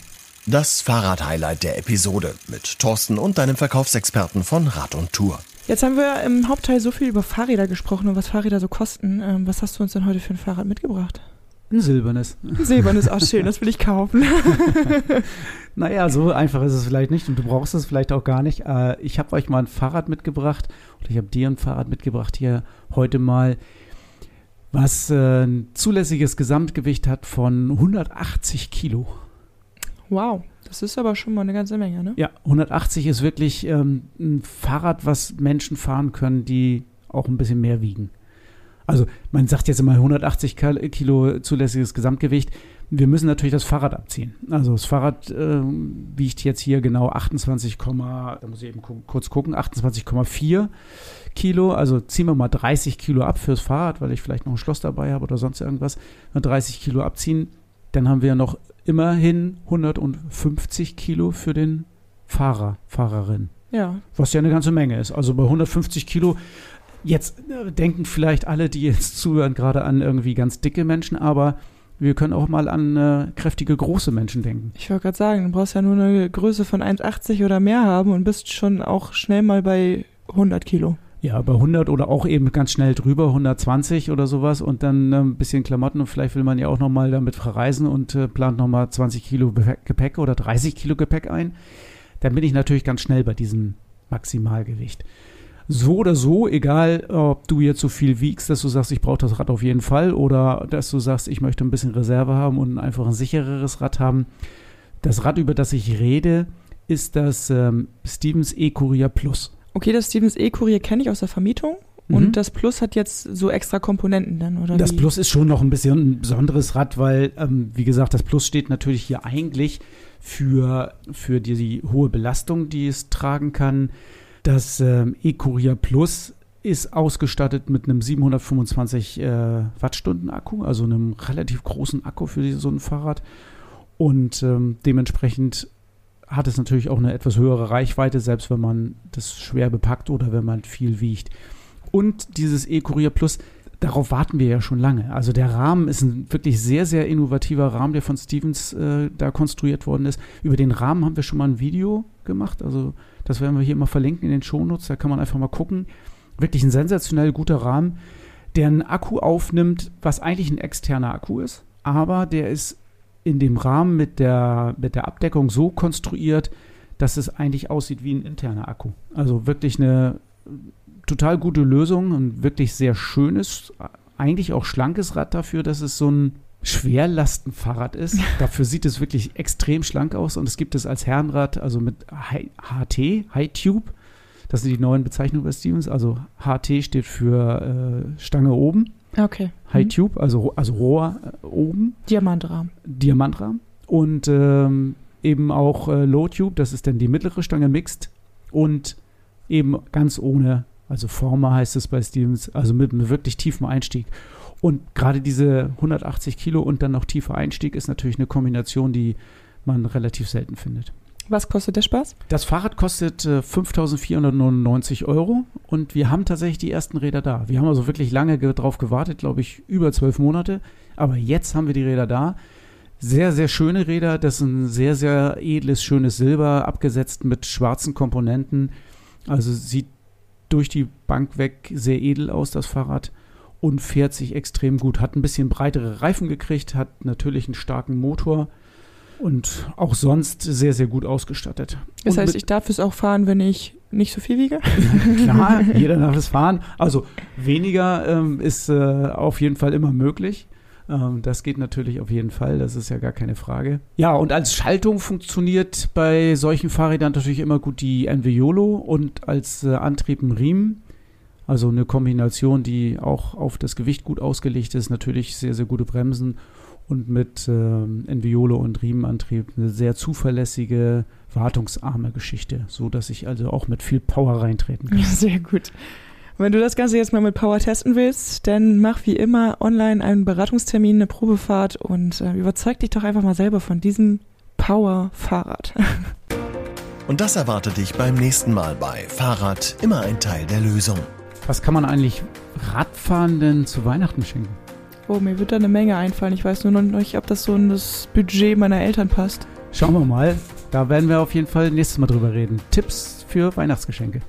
Das Fahrrad-Highlight der Episode mit Thorsten und deinem Verkaufsexperten von Rad und Tour.
Jetzt haben wir im Hauptteil so viel über Fahrräder gesprochen und was Fahrräder so kosten. Ähm, was hast du uns denn heute für ein Fahrrad mitgebracht?
Ein silbernes.
Ein silbernes, auch schön, das will ich kaufen.
naja, so einfach ist es vielleicht nicht und du brauchst es vielleicht auch gar nicht. Äh, ich habe euch mal ein Fahrrad mitgebracht oder ich habe dir ein Fahrrad mitgebracht hier heute mal, was äh, ein zulässiges Gesamtgewicht hat von 180 Kilo.
Wow, das ist aber schon mal eine ganze Menge, ne?
Ja, 180 ist wirklich ähm, ein Fahrrad, was Menschen fahren können, die auch ein bisschen mehr wiegen. Also man sagt jetzt immer 180 Kilo zulässiges Gesamtgewicht. Wir müssen natürlich das Fahrrad abziehen. Also das Fahrrad äh, wiegt jetzt hier genau 28, da muss ich eben kurz gucken, 28,4 Kilo. Also ziehen wir mal 30 Kilo ab fürs Fahrrad, weil ich vielleicht noch ein Schloss dabei habe oder sonst irgendwas. 30 Kilo abziehen, dann haben wir noch immerhin 150 Kilo für den Fahrer, Fahrerin.
Ja.
Was ja eine ganze Menge ist. Also bei 150 Kilo Jetzt äh, denken vielleicht alle, die jetzt zuhören, gerade an irgendwie ganz dicke Menschen, aber wir können auch mal an äh, kräftige, große Menschen denken.
Ich wollte gerade sagen, du brauchst ja nur eine Größe von 1,80 oder mehr haben und bist schon auch schnell mal bei 100 Kilo.
Ja, bei 100 oder auch eben ganz schnell drüber, 120 oder sowas und dann äh, ein bisschen Klamotten und vielleicht will man ja auch nochmal damit verreisen und äh, plant nochmal 20 Kilo Gepäck oder 30 Kilo Gepäck ein. Dann bin ich natürlich ganz schnell bei diesem Maximalgewicht so oder so, egal ob du jetzt so viel wiegst, dass du sagst, ich brauche das Rad auf jeden Fall oder dass du sagst, ich möchte ein bisschen Reserve haben und einfach ein sichereres Rad haben. Das Rad, über das ich rede, ist das ähm, Stevens E-Courier Plus.
Okay, das Stevens E-Courier kenne ich aus der Vermietung. Und mhm. das Plus hat jetzt so extra Komponenten dann, oder?
Das wie? Plus ist schon noch ein bisschen ein besonderes Rad, weil, ähm, wie gesagt, das Plus steht natürlich hier eigentlich für, für die, die hohe Belastung, die es tragen kann das ähm, E-Courier Plus ist ausgestattet mit einem 725 äh, Wattstunden Akku, also einem relativ großen Akku für so ein Fahrrad. Und ähm, dementsprechend hat es natürlich auch eine etwas höhere Reichweite, selbst wenn man das schwer bepackt oder wenn man viel wiegt. Und dieses E-Courier Plus, darauf warten wir ja schon lange. Also der Rahmen ist ein wirklich sehr, sehr innovativer Rahmen, der von Stevens äh, da konstruiert worden ist. Über den Rahmen haben wir schon mal ein Video gemacht. Also das werden wir hier immer verlinken in den Shownotes. Da kann man einfach mal gucken. Wirklich ein sensationell guter Rahmen, der einen Akku aufnimmt, was eigentlich ein externer Akku ist. Aber der ist in dem Rahmen mit der, mit der Abdeckung so konstruiert, dass es eigentlich aussieht wie ein interner Akku. Also wirklich eine total gute Lösung, ein wirklich sehr schönes, eigentlich auch schlankes Rad dafür, dass es so ein Schwerlastenfahrrad ist. Dafür sieht es wirklich extrem schlank aus und es gibt es als Herrenrad, also mit HT, High Tube. Das sind die neuen Bezeichnungen bei Stevens. Also HT steht für äh, Stange oben.
Okay.
High mhm. Tube, also, also Rohr äh, oben.
Diamantrahmen.
Diamantrahmen. Und ähm, eben auch äh, Low Tube, das ist dann die mittlere Stange Mixed. Und eben ganz ohne, also Former heißt es bei Stevens, also mit einem wirklich tiefen Einstieg. Und gerade diese 180 Kilo und dann noch tiefer Einstieg ist natürlich eine Kombination, die man relativ selten findet.
Was kostet der Spaß?
Das Fahrrad kostet äh, 5.499 Euro und wir haben tatsächlich die ersten Räder da. Wir haben also wirklich lange ge drauf gewartet, glaube ich, über zwölf Monate. Aber jetzt haben wir die Räder da. Sehr, sehr schöne Räder. Das ist ein sehr, sehr edles, schönes Silber, abgesetzt mit schwarzen Komponenten. Also sieht durch die Bank weg sehr edel aus, das Fahrrad und fährt sich extrem gut. Hat ein bisschen breitere Reifen gekriegt, hat natürlich einen starken Motor und auch sonst sehr, sehr gut ausgestattet.
Das und heißt, ich darf es auch fahren, wenn ich nicht so viel wiege?
Klar, jeder darf es fahren. Also weniger ähm, ist äh, auf jeden Fall immer möglich. Ähm, das geht natürlich auf jeden Fall, das ist ja gar keine Frage. Ja, und als Schaltung funktioniert bei solchen Fahrrädern natürlich immer gut die Enviolo und als äh, Antrieb ein Riemen. Also eine Kombination, die auch auf das Gewicht gut ausgelegt ist, natürlich sehr, sehr gute Bremsen und mit ähm, Enviolo und Riemenantrieb eine sehr zuverlässige, wartungsarme Geschichte, so dass ich also auch mit viel Power reintreten kann.
Ja, sehr gut. Wenn du das Ganze jetzt mal mit Power testen willst, dann mach wie immer online einen Beratungstermin, eine Probefahrt und äh, überzeug dich doch einfach mal selber von diesem Power-Fahrrad.
Und das erwartet dich beim nächsten Mal bei Fahrrad immer ein Teil der Lösung.
Was kann man eigentlich Radfahrenden zu Weihnachten schenken?
Oh, mir wird da eine Menge einfallen. Ich weiß nur noch nicht, ob das so in das Budget meiner Eltern passt.
Schauen wir mal. Da werden wir auf jeden Fall nächstes Mal drüber reden. Tipps für Weihnachtsgeschenke.